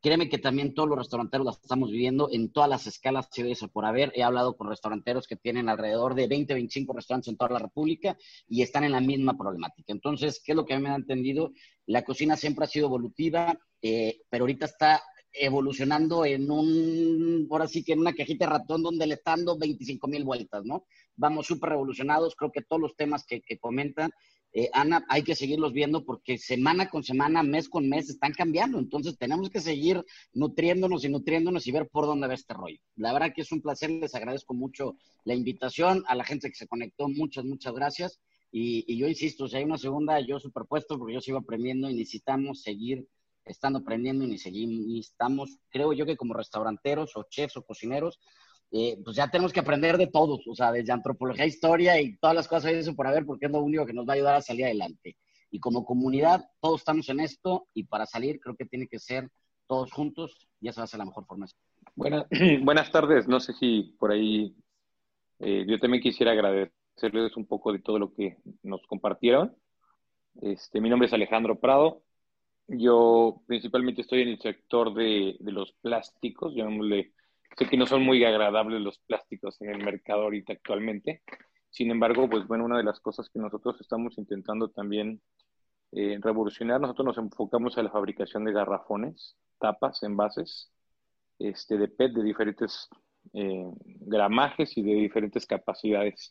Créeme que también todos los restauranteros las estamos viviendo en todas las escalas por haber. He hablado con restauranteros que tienen alrededor de 20, 25 restaurantes en toda la República y están en la misma problemática. Entonces, ¿qué es lo que me han entendido? La cocina siempre ha sido evolutiva, eh, pero ahorita está evolucionando en un, ahora sí que en una cajita de ratón donde le están dando 25 mil vueltas, ¿no? Vamos súper revolucionados, creo que todos los temas que comentan eh, Ana, hay que seguirlos viendo porque semana con semana, mes con mes, están cambiando. Entonces tenemos que seguir nutriéndonos y nutriéndonos y ver por dónde va este rollo. La verdad que es un placer, les agradezco mucho la invitación, a la gente que se conectó, muchas, muchas gracias. Y, yo insisto, si hay una segunda, yo superpuesto porque yo sigo aprendiendo y necesitamos seguir estando aprendiendo y necesitamos, creo yo que como restauranteros o chefs o cocineros, eh, pues ya tenemos que aprender de todos, o sea, desde antropología, historia y todas las cosas eso por haber, porque es lo único que nos va a ayudar a salir adelante. Y como comunidad, todos estamos en esto y para salir creo que tiene que ser todos juntos y esa va a ser la mejor forma. Buenas, buenas tardes, no sé si por ahí eh, yo también quisiera agradecerles un poco de todo lo que nos compartieron. Este, mi nombre es Alejandro Prado. Yo principalmente estoy en el sector de, de los plásticos, llamémosle Sé que no son muy agradables los plásticos en el mercado ahorita actualmente. Sin embargo, pues bueno, una de las cosas que nosotros estamos intentando también eh, revolucionar, nosotros nos enfocamos a la fabricación de garrafones, tapas, envases, este, de PET de diferentes eh, gramajes y de diferentes capacidades.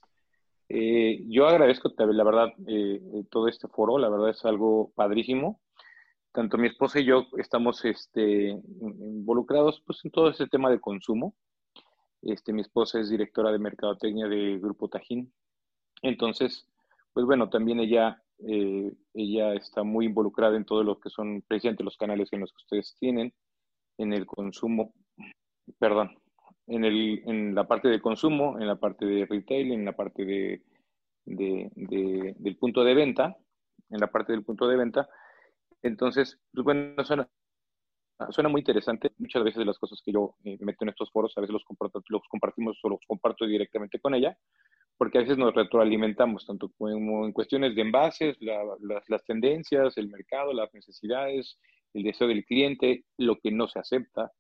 Eh, yo agradezco, la verdad, eh, todo este foro, la verdad es algo padrísimo tanto mi esposa y yo estamos este, involucrados pues, en todo ese tema de consumo. Este, mi esposa es directora de mercadotecnia de Grupo Tajín. Entonces, pues bueno, también ella, eh, ella está muy involucrada en todo lo que son precisamente los canales en los que ustedes tienen, en el consumo, perdón, en, el, en la parte de consumo, en la parte de retail, en la parte de, de, de, del punto de venta, en la parte del punto de venta, entonces, pues bueno, suena, suena muy interesante. Muchas veces de las cosas que yo eh, meto en estos foros, a veces los, los compartimos o los comparto directamente con ella, porque a veces nos retroalimentamos, tanto como en cuestiones de envases, las, tendencias, el mercado, las necesidades, el deseo del cliente, lo que no se acepta.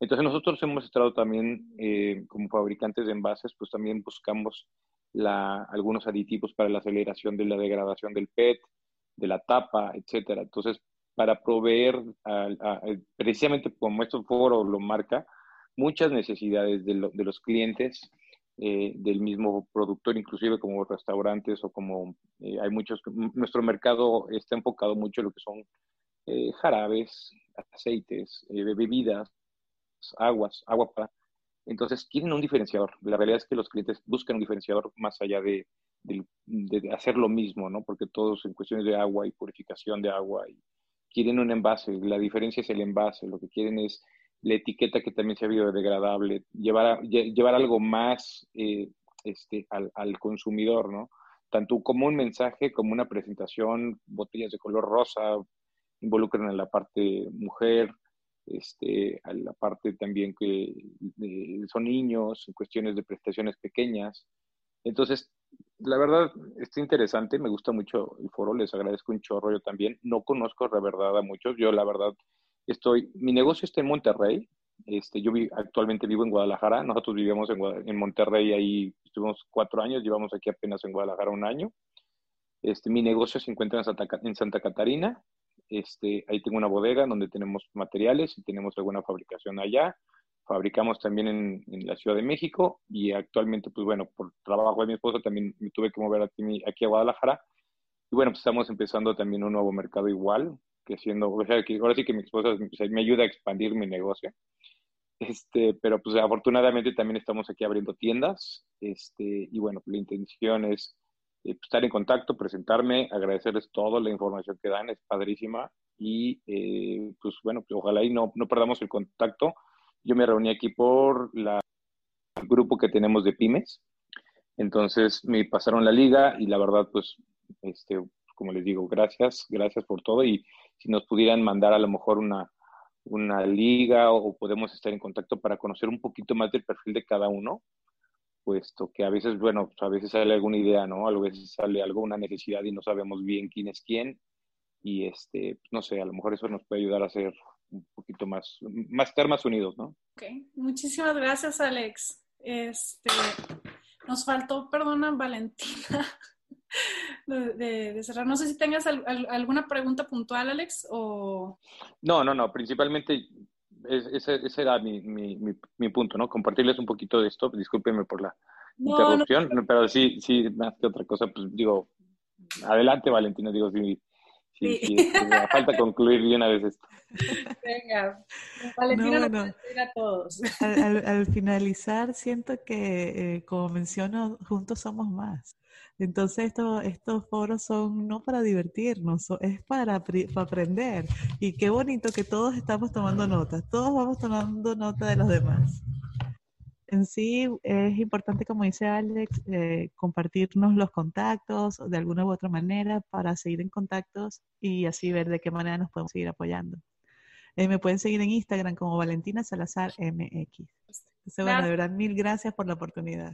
Entonces nosotros hemos estado también, eh, como fabricantes de envases, pues también buscamos la, algunos aditivos para la aceleración de la degradación del PET, de la tapa, etcétera. Entonces, para proveer, precisamente como este foro lo marca, muchas necesidades de, los clientes, eh, del mismo productor, inclusive como restaurantes o como eh, hay muchos, nuestro mercado está enfocado mucho en lo que son eh, jarabes, aceites, eh, bebidas, aguas, agua para... Entonces, quieren un diferenciador. La realidad es que los clientes buscan un diferenciador más allá de, de, hacer lo mismo, ¿no? Porque todos en cuestiones de agua y purificación de agua y quieren un envase. La diferencia es el envase. Lo que quieren es la etiqueta que también sea biodegradable, llevar, llevar algo más eh, este, al, consumidor, ¿no? Tanto como un mensaje, como una presentación, botellas de color rosa, involucran a la parte mujer, este, a la parte también que son niños, cuestiones de prestaciones pequeñas. Entonces, la verdad, está interesante, me gusta mucho el foro, les agradezco un chorro yo también. No conozco la verdad a muchos, yo la verdad estoy, mi negocio está en Monterrey, este, yo actualmente vivo en Guadalajara, nosotros vivíamos en, en, Monterrey, ahí estuvimos cuatro años, llevamos aquí apenas en Guadalajara un año. Este, mi negocio se encuentra en Santa, en Santa Catarina, este, ahí tengo una bodega donde tenemos materiales y tenemos alguna fabricación allá. Fabricamos también en, en, la Ciudad de México y actualmente, pues bueno, por trabajo de mi esposo también me tuve que mover aquí, aquí a Guadalajara. Y bueno, pues estamos empezando también un nuevo mercado igual, creciendo, o sea, que ahora sí que mi esposa me ayuda a expandir mi negocio. Este, pero pues afortunadamente también estamos aquí abriendo tiendas, este, y bueno, la intención es eh, pues, estar en contacto, presentarme, agradecerles toda la información que dan, es padrísima, y eh, pues bueno, pues ojalá y no, no perdamos el contacto. Yo me reuní aquí por la, el grupo que tenemos de pymes, entonces me pasaron la liga y la verdad, pues, este, como les digo, gracias, gracias por todo. Y si nos pudieran mandar a lo mejor una, una liga o podemos estar en contacto para conocer un poquito más del perfil de cada uno, puesto que a veces, bueno, pues, a veces sale alguna idea, ¿no? A veces sale algo, una necesidad y no sabemos bien quién es quién. Y este, no sé, a lo mejor eso nos puede ayudar a ser un poquito más, más estar más unidos, ¿no? Ok, muchísimas gracias, Alex. Este, nos faltó, perdona, Valentina, de, cerrar. No sé si tengas alguna pregunta puntual, Alex, o... No, no, no, principalmente ese, era mi, mi, mi, punto, ¿no? Compartirles un poquito de esto, discúlpenme por la interrupción, pero sí, sí, más que otra cosa, pues digo, adelante Valentina, digo, sí, sí, sí. me falta concluir bien una vez esto. Venga, Valentina no, a todos. Al, al, finalizar, siento que, eh, como menciono, juntos somos más. Entonces esto, estos foros son no para divertirnos, es para, aprender. Y qué bonito que todos estamos tomando notas, todos vamos tomando nota de los demás. En sí es importante, como dice Alex, eh, compartirnos los contactos de alguna u otra manera para seguir en contactos y así ver de qué manera nos podemos seguir apoyando. Eh, me pueden seguir en Instagram como Valentina Salazar MX. bueno, de verdad, mil gracias por la oportunidad.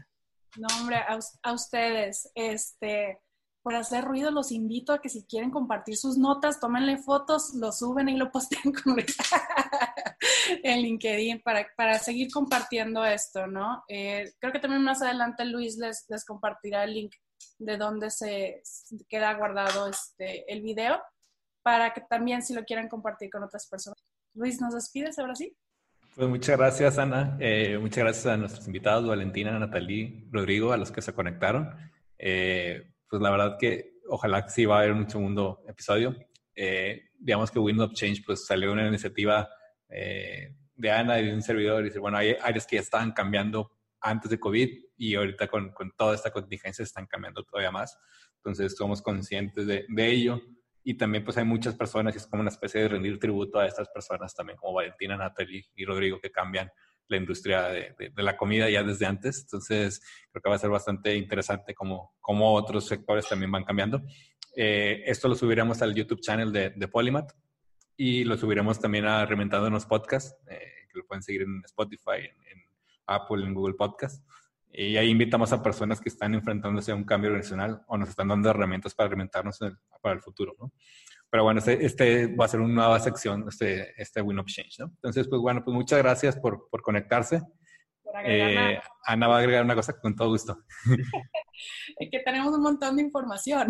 No, hombre, a, ustedes, este, por hacer ruido, los invito a que si quieren compartir sus notas, tómenle fotos, lo suben y lo posten con en LinkedIn para, para seguir compartiendo esto, ¿no? Eh, creo que también más adelante Luis les, les compartirá el link de donde se queda guardado este, el video para que también si lo quieran compartir con otras personas. Luis, ¿nos despides ahora sí? Pues muchas gracias, Ana. Eh, muchas gracias a nuestros invitados, Valentina, Natalie, Rodrigo, a los que se conectaron. Eh, pues la verdad que ojalá que sí va a haber un segundo episodio. Eh, digamos que Wind of Change pues salió una iniciativa de Ana y de un servidor y dice, bueno, hay áreas que ya estaban cambiando antes de COVID y ahorita con, con toda esta contingencia están cambiando todavía más. Entonces somos conscientes de, de ello y también pues hay muchas personas y es como una especie de rendir tributo a estas personas también como Valentina, Natalie y Rodrigo que cambian la industria de, de, la comida ya desde antes. Entonces creo que va a ser bastante interesante como, como otros sectores también van cambiando. Eh, esto lo subiremos al YouTube channel de, de Polymath y lo subiremos también a Reventando en los podcasts, eh, que lo pueden seguir en Spotify, en, en Apple, en Google Podcasts. Y ahí invitamos a personas que están enfrentándose a un cambio organizacional o nos están dando herramientas para alimentarnos para el futuro, ¿no? Pero bueno, este, este, va a ser una nueva sección, este, este Win of Change, ¿no? Entonces, pues bueno, pues muchas gracias por, por conectarse. eh, Ana va a agregar una cosa con todo gusto. es que tenemos un montón de información.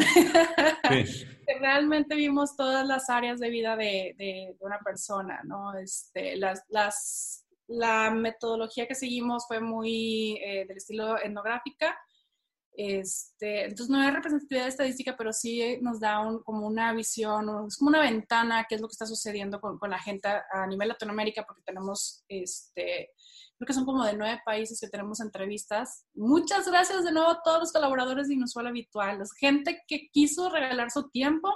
Sí. Realmente vimos todas las áreas de vida de, de, de una persona, ¿no? Este, las, las la metodología que seguimos fue muy eh, del estilo etnográfica. Este, entonces no hay representatividad estadística, pero sí nos da un, como una visión, es como una ventana, qué es lo que está sucediendo con, con la gente a, a, nivel Latinoamérica, porque tenemos, este, creo que son como de nueve países que tenemos entrevistas. Muchas gracias de nuevo a todos los colaboradores de Inusual Habitual, es gente que quiso regalar su tiempo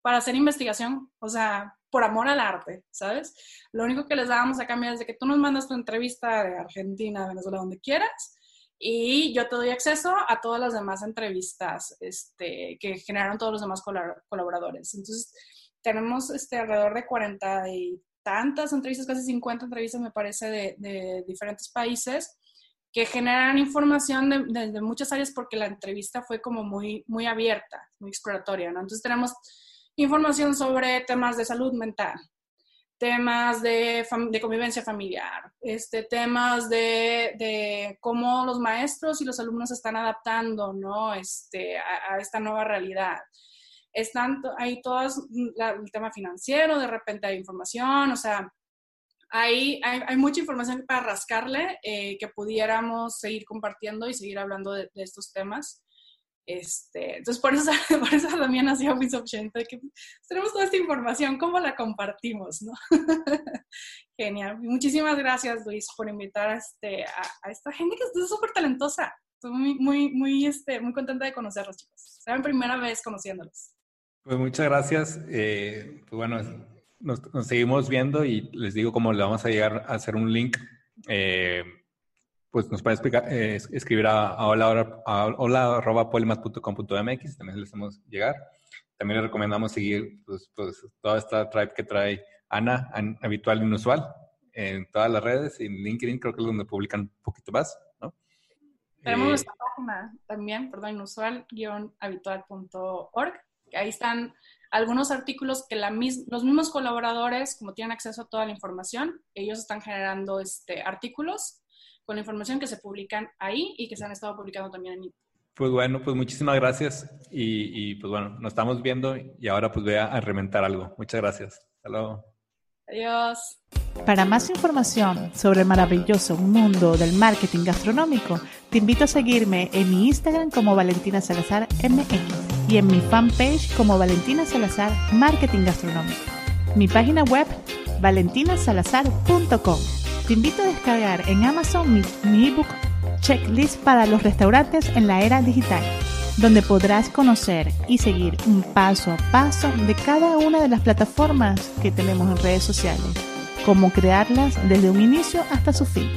para hacer investigación, o sea, por amor al arte, ¿sabes? Lo único que les dábamos a cambio es de que tú nos mandas tu entrevista de Argentina, Venezuela, donde quieras, y yo te doy acceso a todas las demás entrevistas este, que generaron todos los demás colaboradores. Entonces, tenemos este, alrededor de 40 y tantas entrevistas, casi 50 entrevistas, me parece, de, de diferentes países que generan información desde de, muchas áreas porque la entrevista fue como muy, muy abierta, muy exploratoria, ¿no? Entonces, tenemos información sobre temas de salud mental, temas de, de convivencia familiar, este, temas de, de, cómo los maestros y los alumnos están adaptando ¿no? este, a, a esta nueva realidad. Están ahí todas, la, el tema financiero, de repente hay información, o sea, hay, hay, hay mucha información para rascarle eh, que pudiéramos seguir compartiendo y seguir hablando de, de estos temas. Este, entonces, por eso, por eso también of Change, que tenemos toda esta información, ¿cómo la compartimos? ¿no? Genial. Muchísimas gracias, Luis, por invitar a, este, a, a esta gente que es súper talentosa. Estoy muy, muy, muy, este, muy contenta de conocerlos, chicos. Es mi primera vez conociéndolos. Pues muchas gracias. Eh, pues bueno, nos, nos, seguimos viendo y les digo cómo le vamos a llegar a hacer un link. Eh, pues nos puede explicar, eh, escribir a, a hola, a hola también les hacemos llegar. También les recomendamos seguir pues, pues, toda esta tribe que trae Ana, an, habitual e inusual, en todas las redes, en LinkedIn creo que es donde publican un poquito más, ¿no? Tenemos eh, nuestra página también, perdón, inusual-habitual.org, que ahí están algunos artículos que la mis, los mismos colaboradores, como tienen acceso a toda la información, ellos están generando este, artículos con la información que se publican ahí y que se han estado publicando también en Pues bueno, pues muchísimas gracias y, y pues bueno, nos estamos viendo y ahora pues voy a reventar algo. Muchas gracias. Hasta luego. Adiós. Para más información sobre el maravilloso mundo del marketing gastronómico, te invito a seguirme en mi Instagram como Valentina Salazar MX y en mi fanpage como Valentina Salazar Marketing Gastronómico. Mi página web valentinasalazar.com. Te invito a descargar en Amazon mi, ebook Checklist para los restaurantes en la era digital, donde podrás conocer y seguir un paso a paso de cada una de las plataformas que tenemos en redes sociales, cómo crearlas desde un inicio hasta su fin.